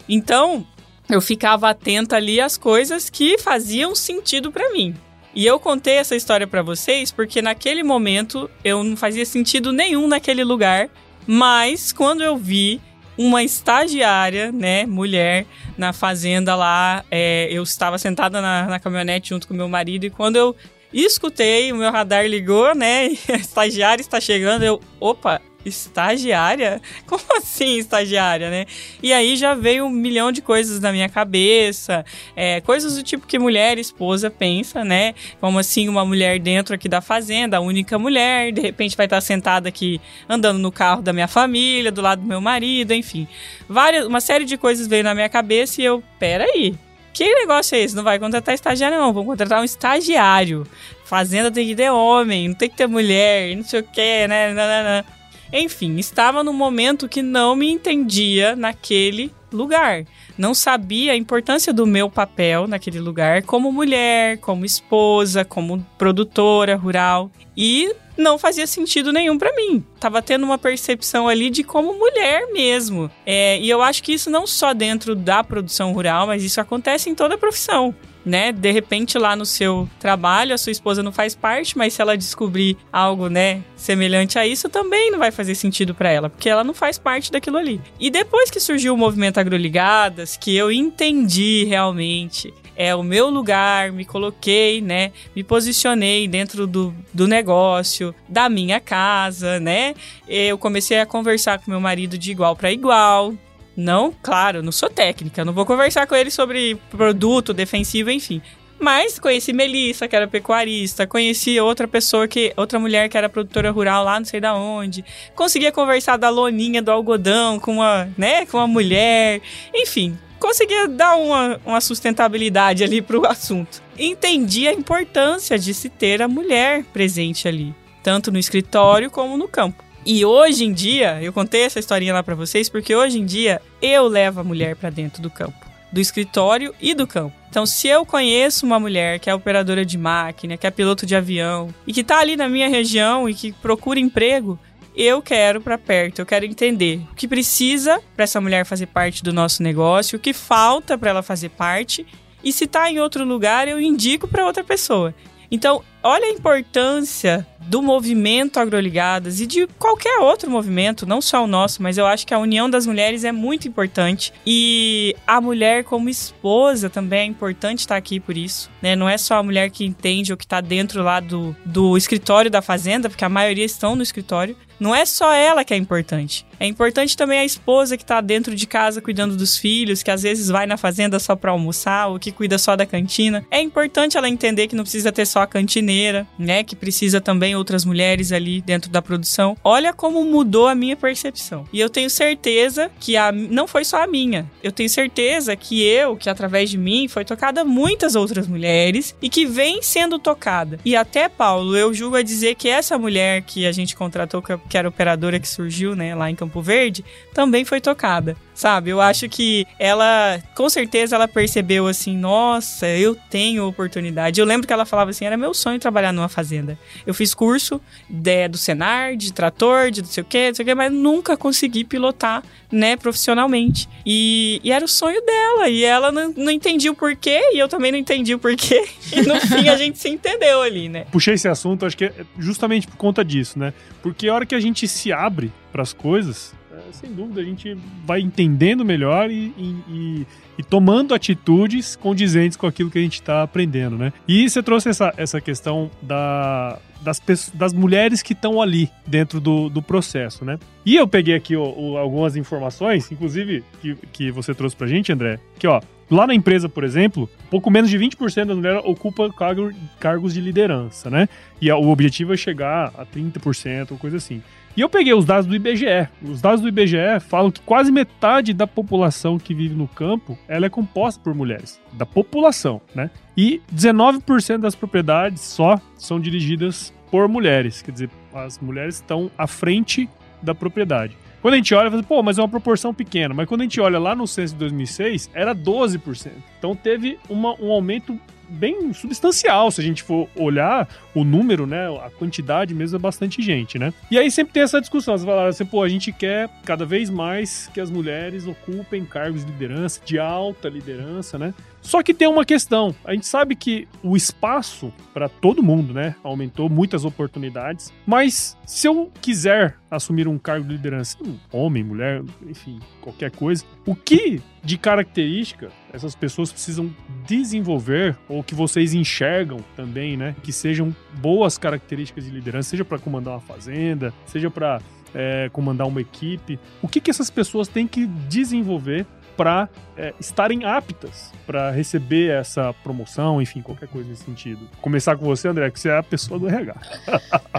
Então, eu ficava atenta ali às coisas que faziam sentido para mim. E eu contei essa história para vocês porque naquele momento eu não fazia sentido nenhum naquele lugar, mas quando eu vi uma estagiária, né, mulher, na fazenda lá, é, eu estava sentada na, na caminhonete junto com meu marido e quando eu escutei, o meu radar ligou, né, e a estagiária está chegando, eu, opa, estagiária? Como assim estagiária, né? E aí já veio um milhão de coisas na minha cabeça, é, coisas do tipo que mulher, esposa pensa, né? Como assim, uma mulher dentro aqui da fazenda, a única mulher, de repente vai estar sentada aqui andando no carro da minha família, do lado do meu marido, enfim. Várias, uma série de coisas veio na minha cabeça e eu, peraí, que negócio é esse? Não vai contratar estagiário, não. Vamos contratar um estagiário. Fazenda tem que ter homem, não tem que ter mulher, não sei o que, né? Não, não, não. Enfim, estava num momento que não me entendia naquele lugar. Não sabia a importância do meu papel naquele lugar como mulher, como esposa, como produtora rural. E não fazia sentido nenhum para mim. Tava tendo uma percepção ali de como mulher mesmo. É, e eu acho que isso não só dentro da produção rural, mas isso acontece em toda a profissão né? De repente lá no seu trabalho a sua esposa não faz parte, mas se ela descobrir algo, né, semelhante a isso, também não vai fazer sentido para ela, porque ela não faz parte daquilo ali. E depois que surgiu o movimento Agroligadas, que eu entendi realmente é o meu lugar, me coloquei, né? Me posicionei dentro do, do negócio, da minha casa, né? Eu comecei a conversar com meu marido de igual para igual, não, claro, não sou técnica, não vou conversar com ele sobre produto defensivo, enfim. Mas conheci Melissa, que era pecuarista, conheci outra pessoa que. outra mulher que era produtora rural lá, não sei da onde. Conseguia conversar da loninha do algodão com uma, né, com uma mulher. Enfim, conseguia dar uma, uma sustentabilidade ali pro assunto. Entendi a importância de se ter a mulher presente ali, tanto no escritório como no campo. E hoje em dia, eu contei essa historinha lá para vocês porque hoje em dia eu levo a mulher para dentro do campo, do escritório e do campo. Então, se eu conheço uma mulher que é operadora de máquina, que é piloto de avião e que tá ali na minha região e que procura emprego, eu quero para perto, eu quero entender o que precisa para essa mulher fazer parte do nosso negócio, o que falta para ela fazer parte e se tá em outro lugar, eu indico para outra pessoa. Então, olha a importância do movimento Agroligadas e de qualquer outro movimento, não só o nosso, mas eu acho que a união das mulheres é muito importante. E a mulher como esposa também é importante estar aqui por isso, né? Não é só a mulher que entende o que está dentro lá do, do escritório da fazenda, porque a maioria estão no escritório, não é só ela que é importante. É importante também a esposa que está dentro de casa cuidando dos filhos, que às vezes vai na fazenda só para almoçar, ou que cuida só da cantina. É importante ela entender que não precisa ter só a cantineira, né? Que precisa também outras mulheres ali dentro da produção. Olha como mudou a minha percepção. E eu tenho certeza que a, não foi só a minha. Eu tenho certeza que eu, que através de mim, foi tocada muitas outras mulheres e que vem sendo tocada. E até, Paulo, eu julgo a dizer que essa mulher que a gente contratou, que era operadora que surgiu, né, lá em Campo Verde, também foi tocada sabe? Eu acho que ela, com certeza, ela percebeu assim: nossa, eu tenho oportunidade. Eu lembro que ela falava assim: era meu sonho trabalhar numa fazenda. Eu fiz curso de, do Senar, de trator, de não sei o quê, não sei o quê, mas nunca consegui pilotar, né, profissionalmente. E, e era o sonho dela, e ela não, não entendia o porquê, e eu também não entendi o porquê, e no fim a gente se entendeu ali, né?
Puxei esse assunto, acho que é justamente por conta disso, né? Porque a hora que a gente se abre para as coisas, sem dúvida, a gente vai entendendo melhor e, e, e, tomando atitudes condizentes com aquilo que a gente está aprendendo, né? E você trouxe essa, essa questão da, das, das mulheres que estão ali dentro do, do processo, né? E eu peguei aqui ó, algumas informações, inclusive que, que você trouxe pra gente, André, que ó, Lá na empresa, por exemplo, pouco menos de 20% das mulheres ocupa cargo, cargos de liderança, né? E o objetivo é chegar a 30% ou coisa assim. E eu peguei os dados do IBGE. Os dados do IBGE falam que quase metade da população que vive no campo, ela é composta por mulheres. Da população, né? E 19% das propriedades só são dirigidas por mulheres. Quer dizer, as mulheres estão à frente da propriedade. Quando a gente olha, fala, pô, mas é uma proporção pequena. Mas quando a gente olha lá no censo de 2006, era 12%. Então teve uma, um aumento bem substancial, se a gente for olhar o número, né, a quantidade mesmo é bastante gente, né? E aí sempre tem essa discussão, você fala assim, pô, a gente quer cada vez mais que as mulheres ocupem cargos de liderança, de alta liderança, né? Só que tem uma questão. A gente sabe que o espaço para todo mundo, né, aumentou muitas oportunidades. Mas se eu quiser assumir um cargo de liderança, homem, mulher, enfim, qualquer coisa, o que de característica essas pessoas precisam desenvolver ou que vocês enxergam também, né, que sejam boas características de liderança, seja para comandar uma fazenda, seja para é, comandar uma equipe. O que, que essas pessoas têm que desenvolver para é, estarem aptas para receber essa promoção, enfim, qualquer coisa nesse sentido. Começar com você, André, que você é a pessoa do RH.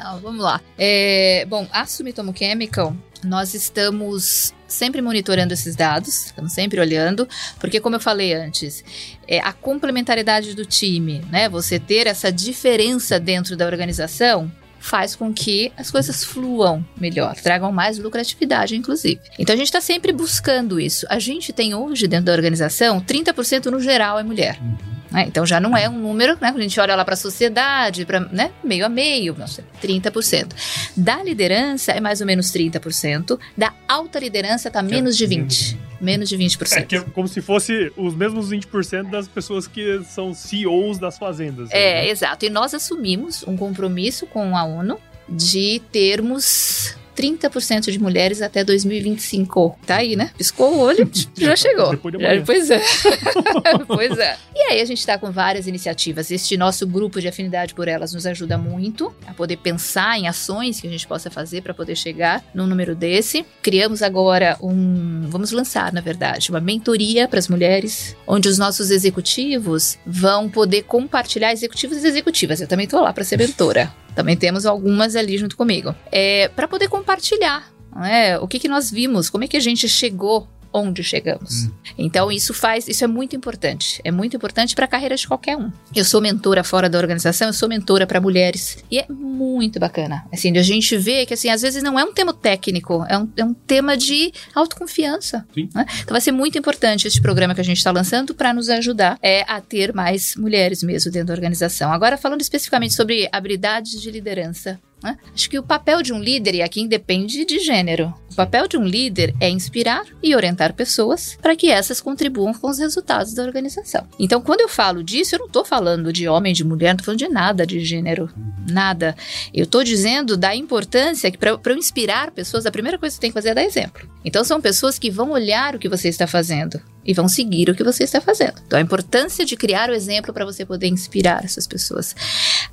Não, vamos lá. É, bom, a Sumitomo Chemical, nós estamos sempre monitorando esses dados, estamos sempre olhando, porque como eu falei antes, é a complementariedade do time, né? Você ter essa diferença dentro da organização faz com que as coisas fluam melhor, tragam mais lucratividade, inclusive. Então a gente está sempre buscando isso. A gente tem hoje dentro da organização 30% no geral é mulher. Uhum. Né? Então já não é um número, né? Quando a gente olha lá para a sociedade, para né? meio a meio, nossa, 30%. Da liderança é mais ou menos 30%, da alta liderança está menos de 20%. Menos de 20%.
É que é como se fosse os mesmos 20% das pessoas que são CEOs das fazendas.
É, né? exato. E nós assumimos um compromisso com a ONU de termos 30% de mulheres até 2025. Tá aí, né? Piscou o olho, já chegou. Depois de já, pois é. pois é. E aí a gente está com várias iniciativas. Este nosso grupo de afinidade por elas nos ajuda muito a poder pensar em ações que a gente possa fazer para poder chegar num número desse. Criamos agora um, vamos lançar, na verdade, uma mentoria para as mulheres, onde os nossos executivos vão poder compartilhar executivos e executivas. Eu também tô lá para ser mentora. Também temos algumas ali junto comigo. É, para poder compartilhar é, o que, que nós vimos, como é que a gente chegou onde chegamos. Hum. Então isso faz, isso é muito importante. É muito importante para a carreira de qualquer um. Eu sou mentora fora da organização, eu sou mentora para mulheres e é muito bacana. Assim, a gente vê que assim, às vezes não é um tema técnico, é um, é um tema de autoconfiança. Né? Então vai ser muito importante esse programa que a gente está lançando para nos ajudar é, a ter mais mulheres mesmo dentro da organização. Agora falando especificamente sobre habilidades de liderança. Né? Acho que o papel de um líder, e aqui independe de gênero, o papel de um líder é inspirar e orientar pessoas para que essas contribuam com os resultados da organização. Então, quando eu falo disso, eu não estou falando de homem, de mulher, não estou falando de nada de gênero, nada. Eu estou dizendo da importância que para eu inspirar pessoas, a primeira coisa que você tem que fazer é dar exemplo. Então, são pessoas que vão olhar o que você está fazendo e vão seguir o que você está fazendo. Então, a importância de criar o exemplo para você poder inspirar essas pessoas.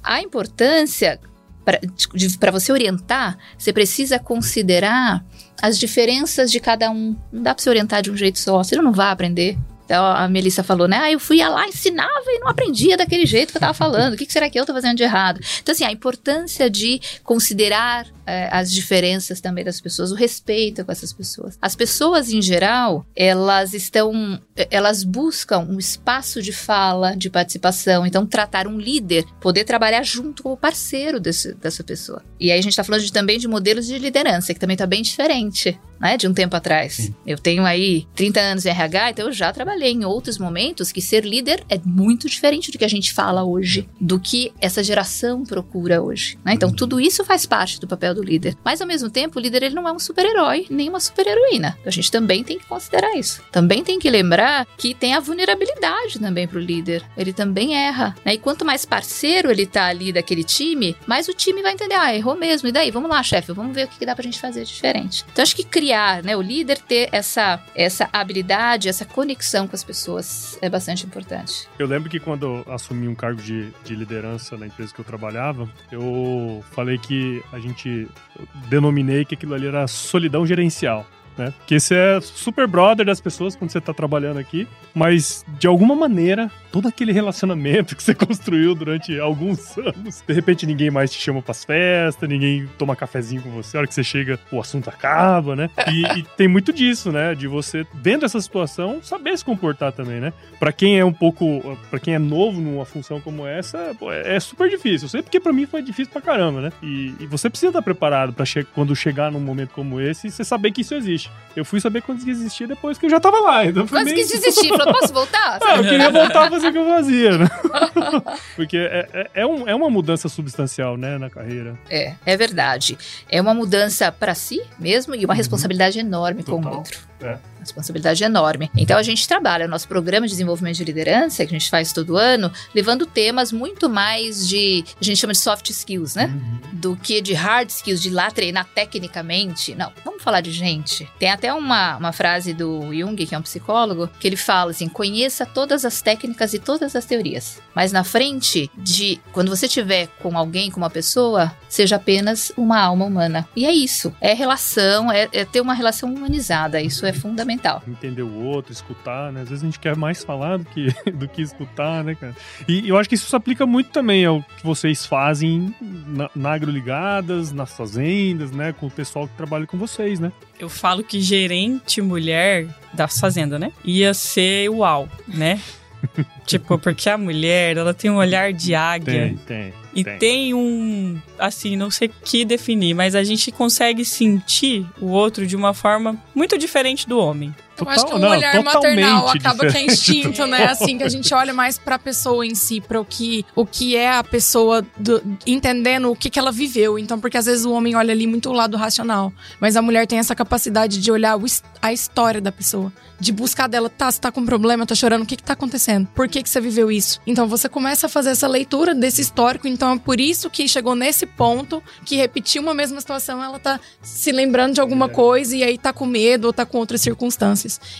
A importância para você orientar, você precisa considerar as diferenças de cada um. Não dá para você orientar de um jeito só, você não vai aprender. Então, a Melissa falou, né? Ah, eu fui lá, ensinava e não aprendia daquele jeito que eu estava falando. O que, que será que eu estou fazendo de errado? Então, assim, a importância de considerar é, as diferenças também das pessoas, o respeito com essas pessoas. As pessoas, em geral, elas estão, elas buscam um espaço de fala, de participação. Então, tratar um líder, poder trabalhar junto com o parceiro desse, dessa pessoa. E aí a gente está falando de, também de modelos de liderança, que também está bem diferente, né, de um tempo atrás. Sim. Eu tenho aí 30 anos em RH, então eu já trabalhei em outros momentos que ser líder é muito diferente do que a gente fala hoje, do que essa geração procura hoje. Né? Então, tudo isso faz parte do papel do líder. Mas ao mesmo tempo, o líder ele não é um super-herói nem uma super-heroína. A gente também tem que considerar isso. Também tem que lembrar que tem a vulnerabilidade também para o líder. Ele também erra. Né? E quanto mais parceiro ele tá ali daquele time, mais o time vai entender, ah, errou mesmo. E daí, vamos lá, chefe, vamos ver o que dá pra gente fazer diferente. Então acho que criar, né, o líder ter essa essa habilidade, essa conexão com as pessoas é bastante importante.
Eu lembro que quando assumi um cargo de, de liderança na empresa que eu trabalhava, eu falei que a gente denominei que aquilo ali era solidão gerencial. né? Porque você é super brother das pessoas quando você tá trabalhando aqui, mas de alguma maneira, todo aquele relacionamento que você construiu durante alguns anos, de repente ninguém mais te chama pras festas, ninguém toma cafezinho com você, a hora que você chega, o assunto acaba, né? E, e tem muito disso, né? De você, vendo essa situação, saber se comportar também, né? Pra quem é um pouco, para quem é novo numa função como essa, pô, é, é super difícil. Eu sei porque pra mim foi difícil pra caramba, né? E, e você precisa estar preparado para che quando chegar num momento como esse, você saber que isso existe. Eu fui saber quando existia depois que eu já tava lá. Então
Quando
meio...
quis desistir, falou, posso voltar?
Ah, eu queria voltar a o que eu fazia, né? Porque é, é, é, um, é uma mudança substancial, né, na carreira.
É, é verdade. É uma mudança para si mesmo e uma responsabilidade enorme com o
Total.
outro.
É.
Responsabilidade enorme. Então a gente trabalha o nosso programa de desenvolvimento de liderança, que a gente faz todo ano, levando temas muito mais de. A gente chama de soft skills, né? Do que de hard skills, de lá treinar tecnicamente. Não, vamos falar de gente. Tem até uma, uma frase do Jung, que é um psicólogo, que ele fala assim: conheça todas as técnicas e todas as teorias. Mas na frente de. Quando você estiver com alguém, com uma pessoa, seja apenas uma alma humana. E é isso. É relação, é, é ter uma relação humanizada. Isso é fundamental.
Entender o outro, escutar, né? Às vezes a gente quer mais falar do que, do que escutar, né, cara? E eu acho que isso se aplica muito também ao que vocês fazem na, na Agroligadas, nas fazendas, né? Com o pessoal que trabalha com vocês, né?
Eu falo que gerente mulher da fazenda, né? Ia ser uau, né? tipo, porque a mulher, ela tem um olhar de águia.
Tem, tem.
E
tem.
tem. um, assim, não sei que definir, mas a gente consegue sentir o outro de uma forma muito diferente do homem.
Eu acho que o
não,
olhar maternal acaba que é instinto, né? Assim, que a gente olha mais pra pessoa em si, pra o que, o que é a pessoa, do- entendendo o que, que ela viveu. Então, porque às vezes o homem olha ali muito o lado racional, mas a mulher tem essa capacidade de olhar o a história da pessoa, de buscar dela, tá, você tá com problema, tá chorando, o que que tá acontecendo? Por que que você viveu isso? Então, você começa a fazer essa leitura desse histórico, então é por isso que chegou nesse ponto, que repetir uma mesma situação, ela tá se lembrando de alguma coisa e aí tá com medo ou tá com outras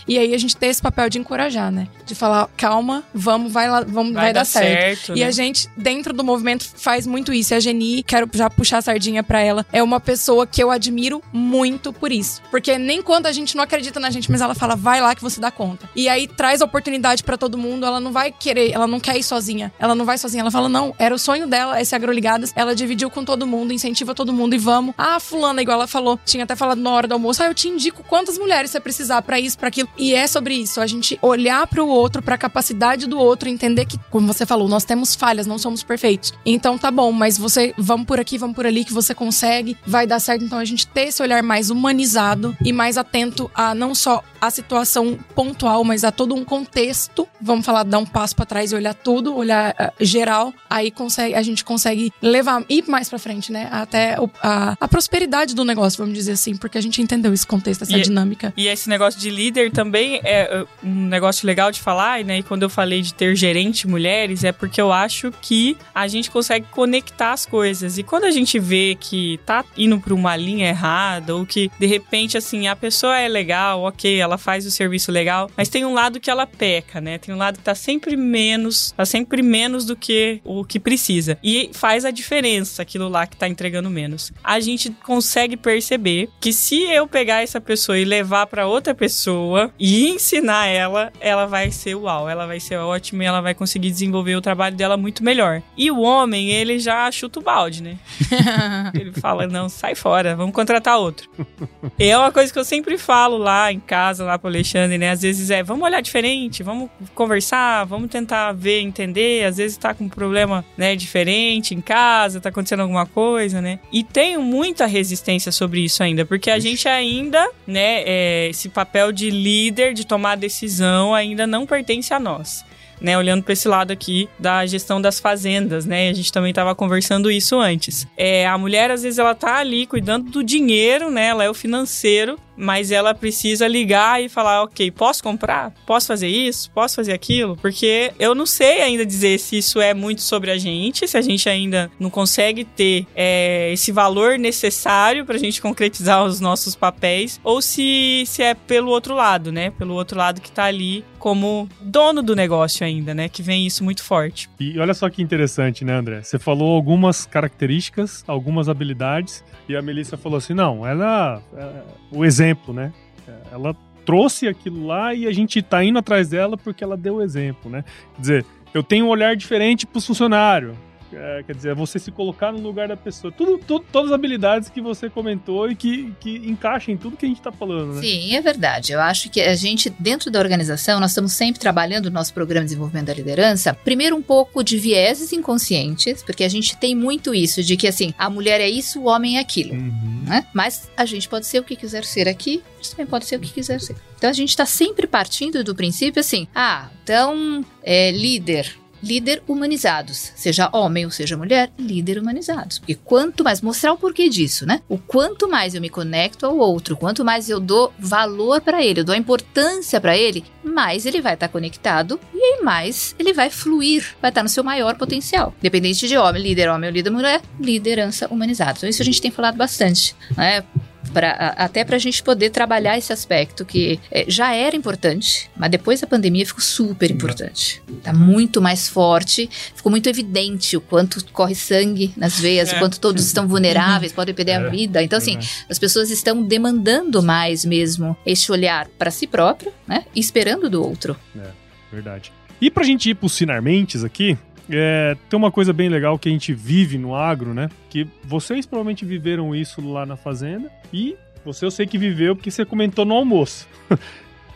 E aí a gente tem esse papel de encorajar, né? De falar, calma, vamos, vai lá, vamos, vai, dar, certo. E
né?
a gente, dentro do movimento, faz muito isso. E a Geni, quero já puxar a sardinha pra ela, é uma pessoa que eu admiro muito por isso. Porque nem quando a gente não acredita na gente, mas ela fala, vai lá que você dá conta. E aí traz oportunidade pra todo mundo, ela não vai querer, ela não quer ir sozinha. Ela não vai sozinha, ela fala, não, era o sonho dela, esse Agroligadas. Ela dividiu com todo mundo, incentiva todo mundo e vamos. Ah, fulana, igual ela falou, tinha até falado na hora do almoço, ah, eu te indico quantas mulheres você precisar pra isso, pra aquilo. E é sobre isso, a gente olhar pro outro, pra capacidade do outro, entender que, como você falou, nós temos falhas, não somos perfeitos. Então tá bom, mas você, vamos por aqui, vamos por ali, que você consegue, vai dar certo. Então a gente ter esse olhar mais humanizado e mais atento a não só a situação pontual, mas a todo um contexto. Vamos falar, dar um passo pra trás e olhar tudo, olhar ah, geral. Aí consegue, a gente consegue levar, ir mais pra frente, né? Até o- a, a prosperidade do negócio, vamos dizer assim, porque a gente entendeu esse contexto, essa
E-
dinâmica.
E esse negócio de líder também é uh, um negócio legal de falar, né? E quando eu falei de ter gerente mulheres, é porque eu acho que a gente consegue conectar as coisas. E quando a gente vê que tá indo pra uma linha errada, ou que de repente, assim, a pessoa é legal, ok, ela faz o serviço legal, mas tem um lado que ela peca, né? Tem um lado que tá sempre menos, tá sempre menos do que o que precisa. E faz a diferença aquilo lá que tá entregando menos. A gente consegue perceber que se eu pegar essa pessoa e levar pra outra pessoa e ensinar ela, ela vai ser uau, ela vai ser ótima e ela vai conseguir desenvolver o trabalho dela muito melhor. E o homem, ele já chuta o balde, né? ele fala: não, sai fora, vamos contratar outro. E é uma coisa que eu sempre falo lá em casa, lá pro Alexandre, né? Às vezes é, vamos olhar diferente, vamos conversar, vamos tentar ver, entender. Às vezes tá com um problema, né, diferente em casa, tá acontecendo alguma coisa, né? E tenho muita resistência sobre isso ainda, porque a gente ainda, né, é, esse papel de líder, de tomar decisão, ainda não pertence a nós. Né, olhando para esse lado aqui da gestão das fazendas, né? A gente também estava conversando isso antes. É, a mulher às vezes ela tá ali cuidando do dinheiro, né? Ela é o financeiro, mas ela precisa ligar e falar, ok, posso comprar? Posso fazer isso? Posso fazer aquilo? Porque eu não sei ainda dizer se isso é muito sobre a gente, se a gente ainda não consegue ter é, esse valor necessário para a gente concretizar os nossos papéis, ou se, se é pelo outro lado, né? Pelo outro lado que tá ali como dono do negócio ainda, né? Que vem isso muito forte.
E olha só que interessante, né, André? Você falou algumas características, algumas habilidades, e a Melissa falou assim: não, ela o exemplo, né? Ela trouxe aquilo lá e a gente tá indo atrás dela porque ela deu o exemplo, né? Quer dizer, eu tenho um olhar diferente para os funcionários. É, quer dizer, é você se colocar no lugar da pessoa. Tudo, tudo, todas as habilidades que você comentou e que, que encaixam em tudo que a gente está falando, né?
Sim, é verdade. Eu acho que a gente, dentro da organização, nós estamos sempre trabalhando no nosso programa de desenvolvimento da liderança, primeiro um pouco de vieses inconscientes, porque a gente tem muito isso, de que assim, a mulher é isso, o homem é aquilo.
Uhum.
Né? Mas a gente pode ser o que quiser ser aqui, a gente também pode ser o que quiser ser. Então a gente está sempre partindo do princípio assim, ah, então é, líder líder humanizados, seja homem ou seja mulher, líder humanizados. Porque quanto mais mostrar o porquê disso, né? O quanto mais eu me conecto ao outro, quanto mais eu dou valor para ele, eu dou importância para ele, mais ele vai estar tá conectado e mais ele vai fluir, vai estar tá no seu maior potencial. Dependente de homem, líder homem ou líder mulher, liderança humanizada. Então isso a gente tem falado bastante, né? Pra, até para a gente poder trabalhar esse aspecto que é, já era importante, mas depois da pandemia ficou super importante. Tá muito mais forte, ficou muito evidente o quanto corre sangue nas veias, é. o quanto todos estão vulneráveis, podem perder é. a vida. Então, assim, as pessoas estão demandando mais mesmo esse olhar para si próprio, né? E esperando do outro.
É, verdade. E pra gente ir pros sinarmentes aqui, é, tem uma coisa bem legal que a gente vive no agro, né? Que vocês provavelmente viveram isso lá na fazenda e você eu sei que viveu porque você comentou no almoço.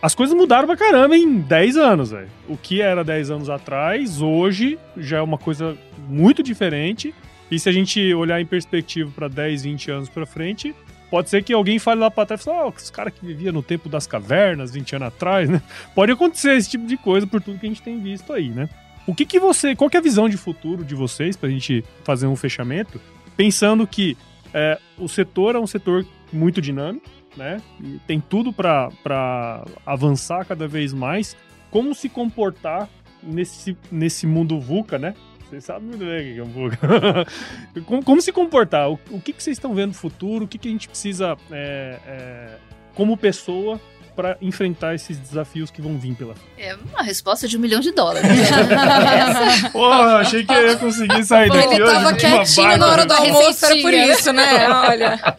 As coisas mudaram pra caramba em 10 anos, velho. O que era 10 anos atrás, hoje já é uma coisa muito diferente. E se a gente olhar em perspectiva para 10, 20 anos para frente, pode ser que alguém fale lá para trás, oh, ah, os caras que vivia no tempo das cavernas, 20 anos atrás, né? Pode acontecer esse tipo de coisa por tudo que a gente tem visto aí, né? O que que você, qual que é a visão de futuro de vocês para a gente fazer um fechamento, pensando que é, o setor é um setor muito dinâmico, né? E tem tudo para avançar cada vez mais. Como se comportar nesse, nesse mundo VUCA, né? Vocês sabem muito bem o que é um VUCA. como, como, se comportar? O, o que, que vocês estão vendo no futuro? O que, que a gente precisa, é, é, como pessoa, para enfrentar esses desafios que vão vir pela frente?
É uma resposta de um milhão de dólares.
Porra, achei que eu ia conseguir sair daqui
Ele tava quietinho na hora do almoço, era por isso, né? Olha.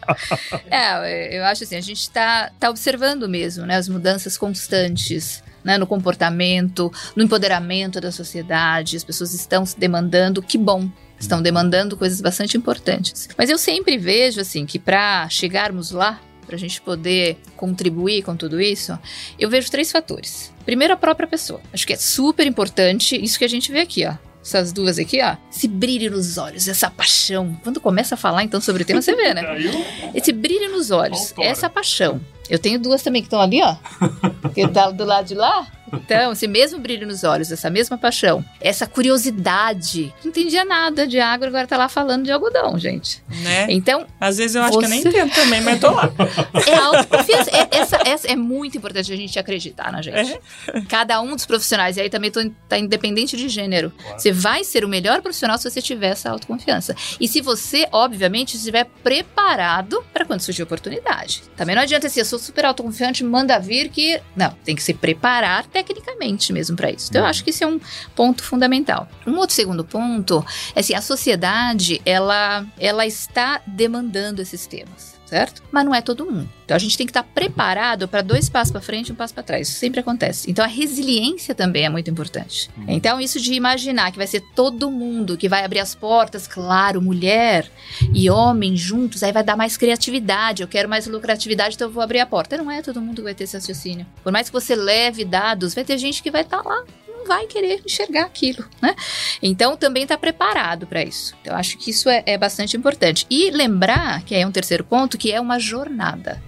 É, eu acho assim, a gente tá, tá observando mesmo, né? As mudanças constantes. Né, no comportamento, no empoderamento da sociedade, as pessoas estão se demandando, que bom, estão demandando coisas bastante importantes. Mas eu sempre vejo assim que para chegarmos lá, para a gente poder contribuir com tudo isso, eu vejo três fatores. Primeiro, a própria pessoa. Acho que é super importante isso que a gente vê aqui, ó essas duas aqui, ó. Esse brilho nos olhos, essa paixão. Quando começa a falar então sobre o tema, você vê, né? Esse brilho nos olhos, essa paixão. Eu tenho duas também que estão ali, ó. Que tá do lado de lá. Então, esse mesmo brilho nos olhos, essa mesma paixão, essa curiosidade. Não entendia nada de agro, agora tá lá falando de algodão, gente.
Né?
Então.
Às vezes eu acho você... que eu nem entendo também, mas tô lá.
É autoconfiança. É, essa, essa é muito importante a gente acreditar na gente. É. Cada um dos profissionais, e aí também tô, tá independente de gênero. Claro. Você vai ser o melhor profissional se você tiver essa autoconfiança. E se você, obviamente, estiver preparado para quando surgir oportunidade. Também não adianta assim, eu sou super autoconfiante, manda vir que. Não, tem que se preparar tecnicamente mesmo para isso. Então, eu acho que esse é um ponto fundamental. Um outro segundo ponto é assim, a sociedade, ela, ela está demandando esses temas certo? Mas não é todo mundo. Então a gente tem que estar preparado para dois passos para frente e um passo para trás. Isso sempre acontece. Então a resiliência também é muito importante. Uhum. Então isso de imaginar que vai ser todo mundo que vai abrir as portas, claro, mulher e homem juntos, aí vai dar mais criatividade. Eu quero mais lucratividade, então eu vou abrir a porta. Não é todo mundo que vai ter esse raciocínio. Por mais que você leve dados, vai ter gente que vai estar lá não vai querer enxergar aquilo, né? Então também está preparado para isso. Então acho que isso é, é bastante importante. E lembrar que é um terceiro ponto que é uma jornada.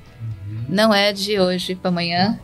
Não é de hoje para amanhã.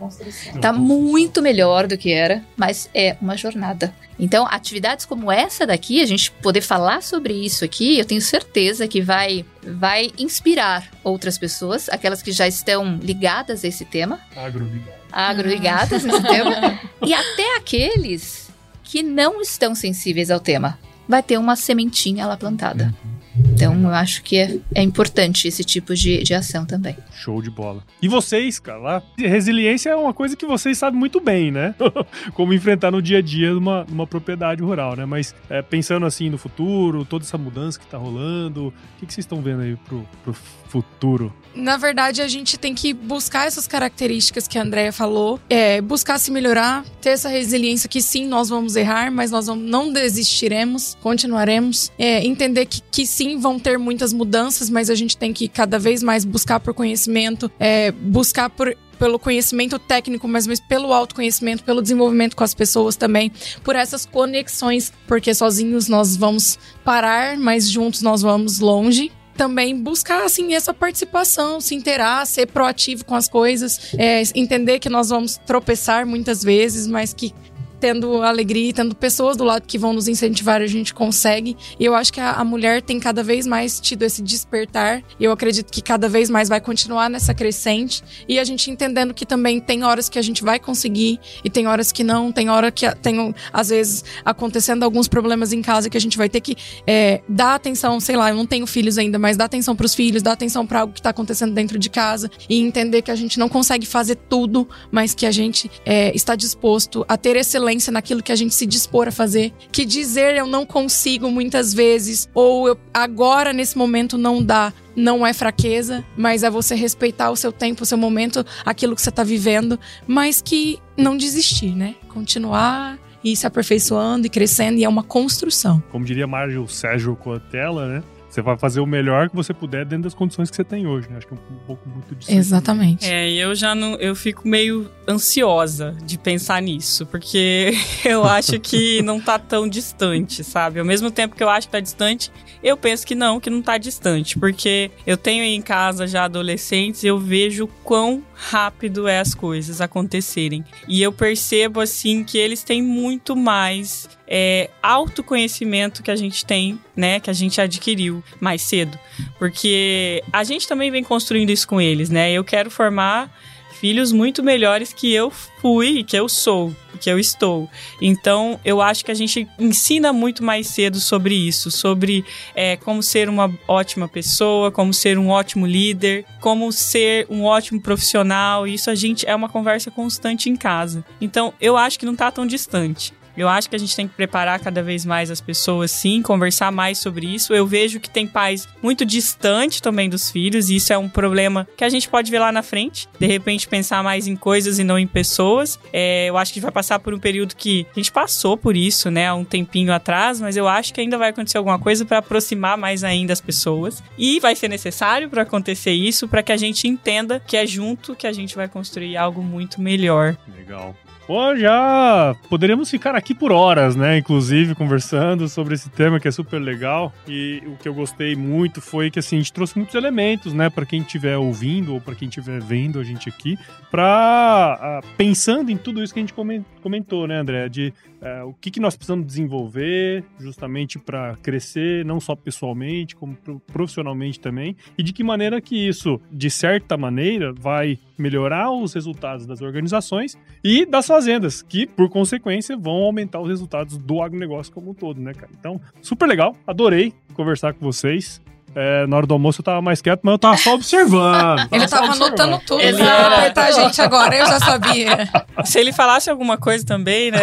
Tá muito melhor do que era, mas é uma jornada. Então, atividades como essa daqui, a gente poder falar sobre isso aqui, eu tenho certeza que vai vai inspirar outras pessoas, aquelas que já estão ligadas a esse tema.
Agroligadas.
Agroligadas nesse tema. E até aqueles que não estão sensíveis ao tema. Vai ter uma sementinha lá plantada. Então, eu acho que é, é importante esse tipo de, de ação também.
Show de bola. E vocês, cara, lá, resiliência é uma coisa que vocês sabem muito bem, né? Como enfrentar no dia a dia numa, numa propriedade rural, né? Mas é, pensando assim no futuro, toda essa mudança que tá rolando, o que, que vocês estão vendo aí pro, pro futuro?
Na verdade, a gente tem que buscar essas características que a Andrea falou, é, buscar se melhorar, ter essa resiliência que sim, nós vamos errar, mas nós vamos, não desistiremos, continuaremos. É, entender que, que sim, vão ter muitas mudanças, mas a gente tem que cada vez mais buscar por conhecimento, é, buscar por pelo conhecimento técnico, mas, mas pelo autoconhecimento, pelo desenvolvimento com as pessoas também, por essas conexões, porque sozinhos nós vamos parar, mas juntos nós vamos longe também buscar assim essa participação, se interar, ser proativo com as coisas, é, entender que nós vamos tropeçar muitas vezes, mas que tendo alegria e tendo pessoas do lado que vão nos incentivar, a gente consegue. E eu acho que a, a, mulher tem cada vez mais tido esse despertar. E eu acredito que cada vez mais vai continuar nessa crescente. E a gente entendendo que também tem horas que a gente vai conseguir e tem horas que não. Tem hora que tem, às vezes, acontecendo alguns problemas em casa que a gente vai ter que é, dar atenção, sei lá, eu não tenho filhos ainda, mas dar atenção para os filhos, dar atenção para algo que está acontecendo dentro de casa e entender que a gente não consegue fazer tudo, mas que a gente é, está disposto a ter excelência excelência naquilo que a gente se dispor a fazer. Que dizer eu não consigo muitas vezes, ou eu, agora nesse momento não dá, não é fraqueza, mas é você respeitar o seu tempo, o seu momento, aquilo que você está vivendo, mas que não desistir, né? Continuar e se aperfeiçoando e crescendo, e é uma construção.
Como diria Márcio Sérgio Cotella, né? Você vai fazer o melhor que você puder dentro das condições que você tem hoje, né? Acho que é um pouco muito disso.
Exatamente.
É, eu já não. Eu fico meio ansiosa de pensar nisso, porque eu acho que não tá tão distante, sabe? Ao mesmo tempo que eu acho que tá distante, eu penso que não, que não tá distante, porque eu tenho em casa já adolescentes e eu vejo quão rápido é as coisas acontecerem. E eu percebo assim que eles têm muito mais é, autoconhecimento que a gente tem, né? Que a gente adquiriu mais cedo. Porque a gente também vem construindo isso com eles, né? Eu quero formar filhos muito melhores que eu fui, que eu sou, que eu estou. Então, eu acho que a gente ensina muito mais cedo sobre isso, sobre é, como ser uma ótima pessoa, como ser um ótimo líder, como ser um ótimo profissional. Isso a gente é uma conversa constante em casa. Então, eu acho que não está tão distante. Eu acho que a gente tem que preparar cada vez mais as pessoas, sim, conversar mais sobre isso. Eu vejo que tem pais muito distantes também dos filhos, e isso é um problema que a gente pode ver lá na frente. De repente, pensar mais em coisas e não em pessoas. É, eu acho que a gente vai passar por um período que a gente passou por isso, né, há um tempinho atrás, mas eu acho que ainda vai acontecer alguma coisa para aproximar mais ainda as pessoas. E vai ser necessário para acontecer isso, para que a gente entenda que é junto que a gente vai construir algo muito melhor.
Legal. Pô, já poderíamos ficar aqui por horas, né? Inclusive, conversando sobre esse tema que é super legal. E o que eu gostei muito foi que assim, a gente trouxe muitos elementos, né? Para quem estiver ouvindo ou para quem estiver vendo a gente aqui, para uh, pensando em tudo isso que a gente comentou, né, André? De uh, o que, que nós precisamos desenvolver justamente para crescer, não só pessoalmente, como profissionalmente também. E de que maneira que isso, de certa maneira, vai melhorar os resultados das organizações e das fazendas, que, por consequência, vão aumentar os resultados do agronegócio como um todo, né, cara? Então, super legal, adorei conversar com vocês. É, na hora do almoço eu tava mais quieto, mas eu tava só observando.
ele tava anotando tudo. Ele ia apertar a gente agora, eu já sabia.
Se ele falasse alguma coisa também, né?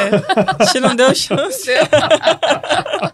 A gente não deu chance.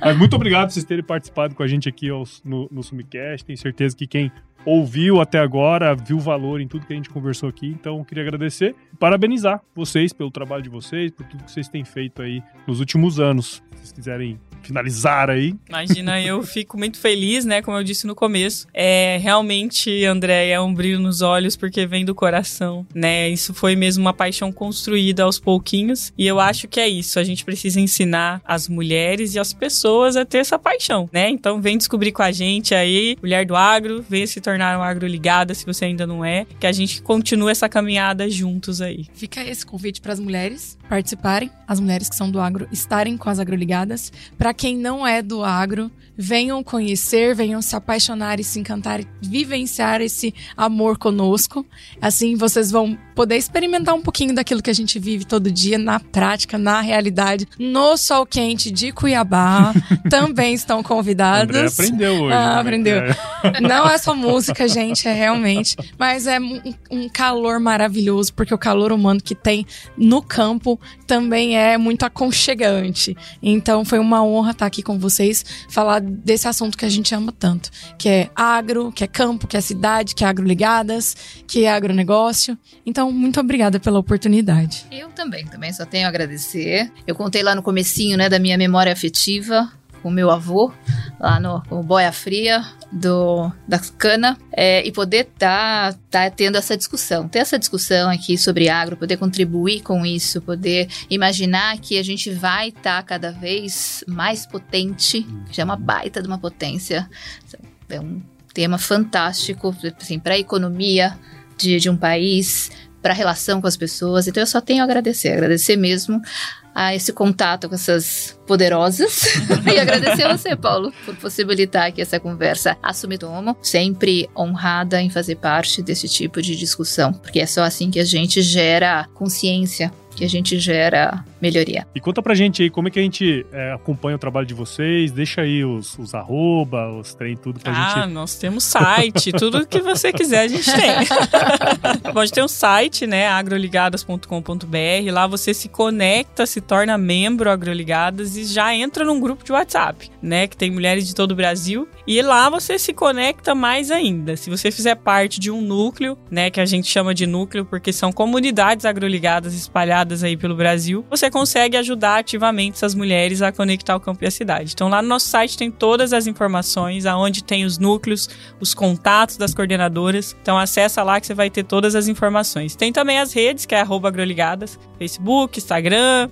mas muito obrigado por vocês terem participado com a gente aqui no, no Sumicast. Tenho certeza que quem ouviu até agora, viu valor em tudo que a gente conversou aqui. Então, eu queria agradecer e parabenizar vocês pelo trabalho de vocês, por tudo que vocês têm feito aí nos últimos anos. Se vocês quiserem finalizar aí.
Imagina, eu fico muito feliz, né? Como eu disse no começo. É realmente, André, é um brilho nos olhos porque vem do coração, né? Isso foi mesmo uma paixão construída aos pouquinhos. E eu acho que é isso. A gente precisa ensinar as mulheres e as pessoas a ter essa paixão, né? Então vem descobrir com a gente aí, Mulher do Agro, vem se tornar tornar um agroligada, se você ainda não é, que a gente continue essa caminhada juntos aí.
Fica esse convite para as mulheres participarem, as mulheres que são do agro estarem com as agroligadas. Para quem não é do agro, venham conhecer, venham se apaixonar e se encantar, vivenciar esse amor conosco. Assim vocês vão poder experimentar um pouquinho daquilo que a gente vive todo dia na prática, na realidade, no sol quente de Cuiabá. também estão convidados.
André aprendeu hoje.
Ah,
né?
aprendeu.
É.
Não é só música, gente, é realmente. Mas é um, um calor maravilhoso, porque o calor humano que tem no campo também é muito aconchegante. Então foi uma honra estar aqui com vocês, falar desse assunto que a gente ama tanto, que é agro, que é campo, que é cidade, que é agroligadas, que é agronegócio. Então, muito obrigada pela oportunidade.
Eu também, também só tenho a agradecer. Eu contei lá no comecinho, né, da minha memória afetiva com meu avô, lá no, Boia Fria do, da cana, é, e poder estar tá, tá tendo essa discussão, ter essa discussão aqui sobre agro, poder contribuir com isso, poder imaginar que a gente vai estar tá cada vez mais potente, já é uma baita de uma potência, é um tema fantástico, assim, para a economia de, de um país, para a relação com as pessoas. Então eu só tenho a agradecer, agradecer mesmo a esse contato com essas poderosas e agradecer a você, Paulo, por possibilitar aqui essa conversa. Assumitomo, sempre honrada em fazer parte desse tipo de discussão, porque é só assim que a gente gera consciência que a gente gera melhoria.
E conta pra gente aí como é que a gente é, acompanha o trabalho de vocês, deixa aí os, os arroba, os trem, tudo pra
ah,
gente.
nós temos site, tudo que você quiser a gente tem. Pode ter um site, né, agroligadas.com.br, lá você se conecta, se torna membro Agroligadas e já entra num grupo de WhatsApp, né, que tem mulheres de todo o Brasil, e lá você se conecta mais ainda. Se você fizer parte de um núcleo, né, que a gente chama de núcleo porque são comunidades agroligadas espalhadas aí pelo Brasil, você consegue ajudar ativamente essas mulheres a conectar o campo e a cidade. Então lá no nosso site tem todas as informações, aonde tem os núcleos, os contatos das coordenadoras. Então acessa lá que você vai ter todas as informações. Tem também as redes, que é agroligadas, Facebook, Instagram,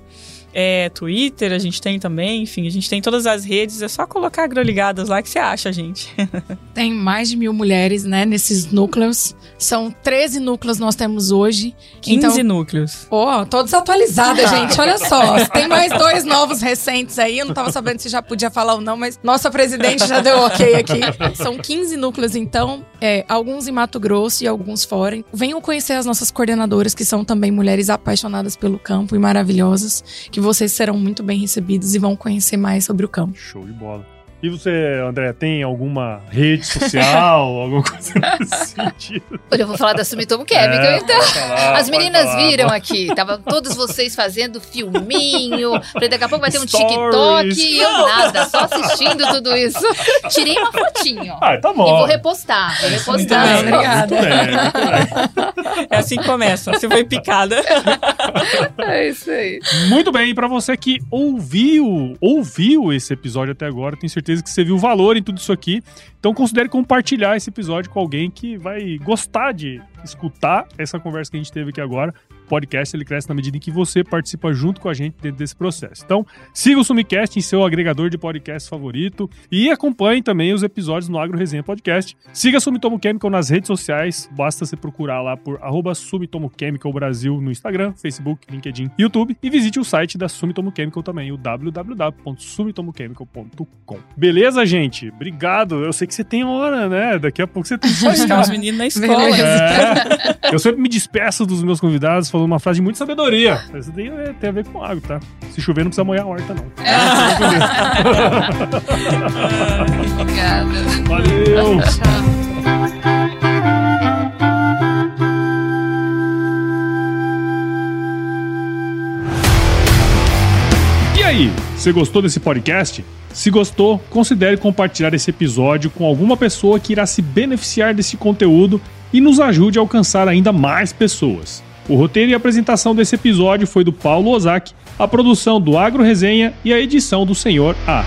é, Twitter, a gente tem também, enfim, a gente tem todas as redes, é só colocar agroligadas lá que você acha, gente.
tem mais de mil mulheres, né, nesses núcleos. São 13 núcleos nós temos hoje.
15 então, núcleos.
Pô, todos atualizados, gente, olha só. Tem mais dois novos recentes aí, eu não tava sabendo se já podia falar ou não, mas nossa presidente já deu ok aqui. São 15 núcleos, então, é, alguns em Mato Grosso e alguns fora. Venham conhecer as nossas coordenadoras, que são também mulheres apaixonadas pelo campo e maravilhosas, que vocês serão muito bem recebidos e vão conhecer mais sobre o campo.
Show de bola. E você, André, tem alguma rede social, alguma coisa nesse sentido?
Eu vou falar da Sumitomo Chemical, é, então. Falar, As meninas falar, viram aqui, estavam todos vocês fazendo filminho, daqui a pouco vai ter um Stories. TikTok e eu nada, só assistindo tudo isso. Tirei uma fotinho.
Ah, tá bom.
E vou repostar, vou repostar.
Muito bem, obrigada. Muito
bem, muito bem. É assim que começa, você foi picada.
É isso aí.
Muito bem, e pra você que ouviu, ouviu esse episódio até agora, tenho certeza certeza que você viu valor em tudo isso aqui. Então considere compartilhar esse episódio com alguém que vai gostar de escutar essa conversa que a gente teve aqui agora podcast ele cresce na medida em que você participa junto com a gente dentro desse processo. Então, siga o Sumicast em seu agregador de podcast favorito e acompanhe também os episódios no Agro Resenha Podcast. Siga a Sumitomo Chemical nas redes sociais, basta você procurar lá por arroba Sumitomo Chemical Brasil no Instagram, Facebook, LinkedIn, YouTube e visite o site da Sumitomo Chemical também, o www.sumitomochemical.com. Beleza, gente? Obrigado. Eu sei que você tem hora, né? Daqui a pouco você tem que
buscar os meninos na escola.
É. Eu sempre me despeço dos meus convidados falando uma frase de muita sabedoria. Isso tem, tem a ver com água, tá? Se chover, não precisa molhar a horta, não.
Obrigada.
Valeu. E aí, você gostou desse podcast? Se gostou, considere compartilhar esse episódio com alguma pessoa que irá se beneficiar desse conteúdo e nos ajude a alcançar ainda mais pessoas. O roteiro e apresentação desse episódio foi do Paulo Ozaki, a produção do Agro Resenha e a edição do Senhor A.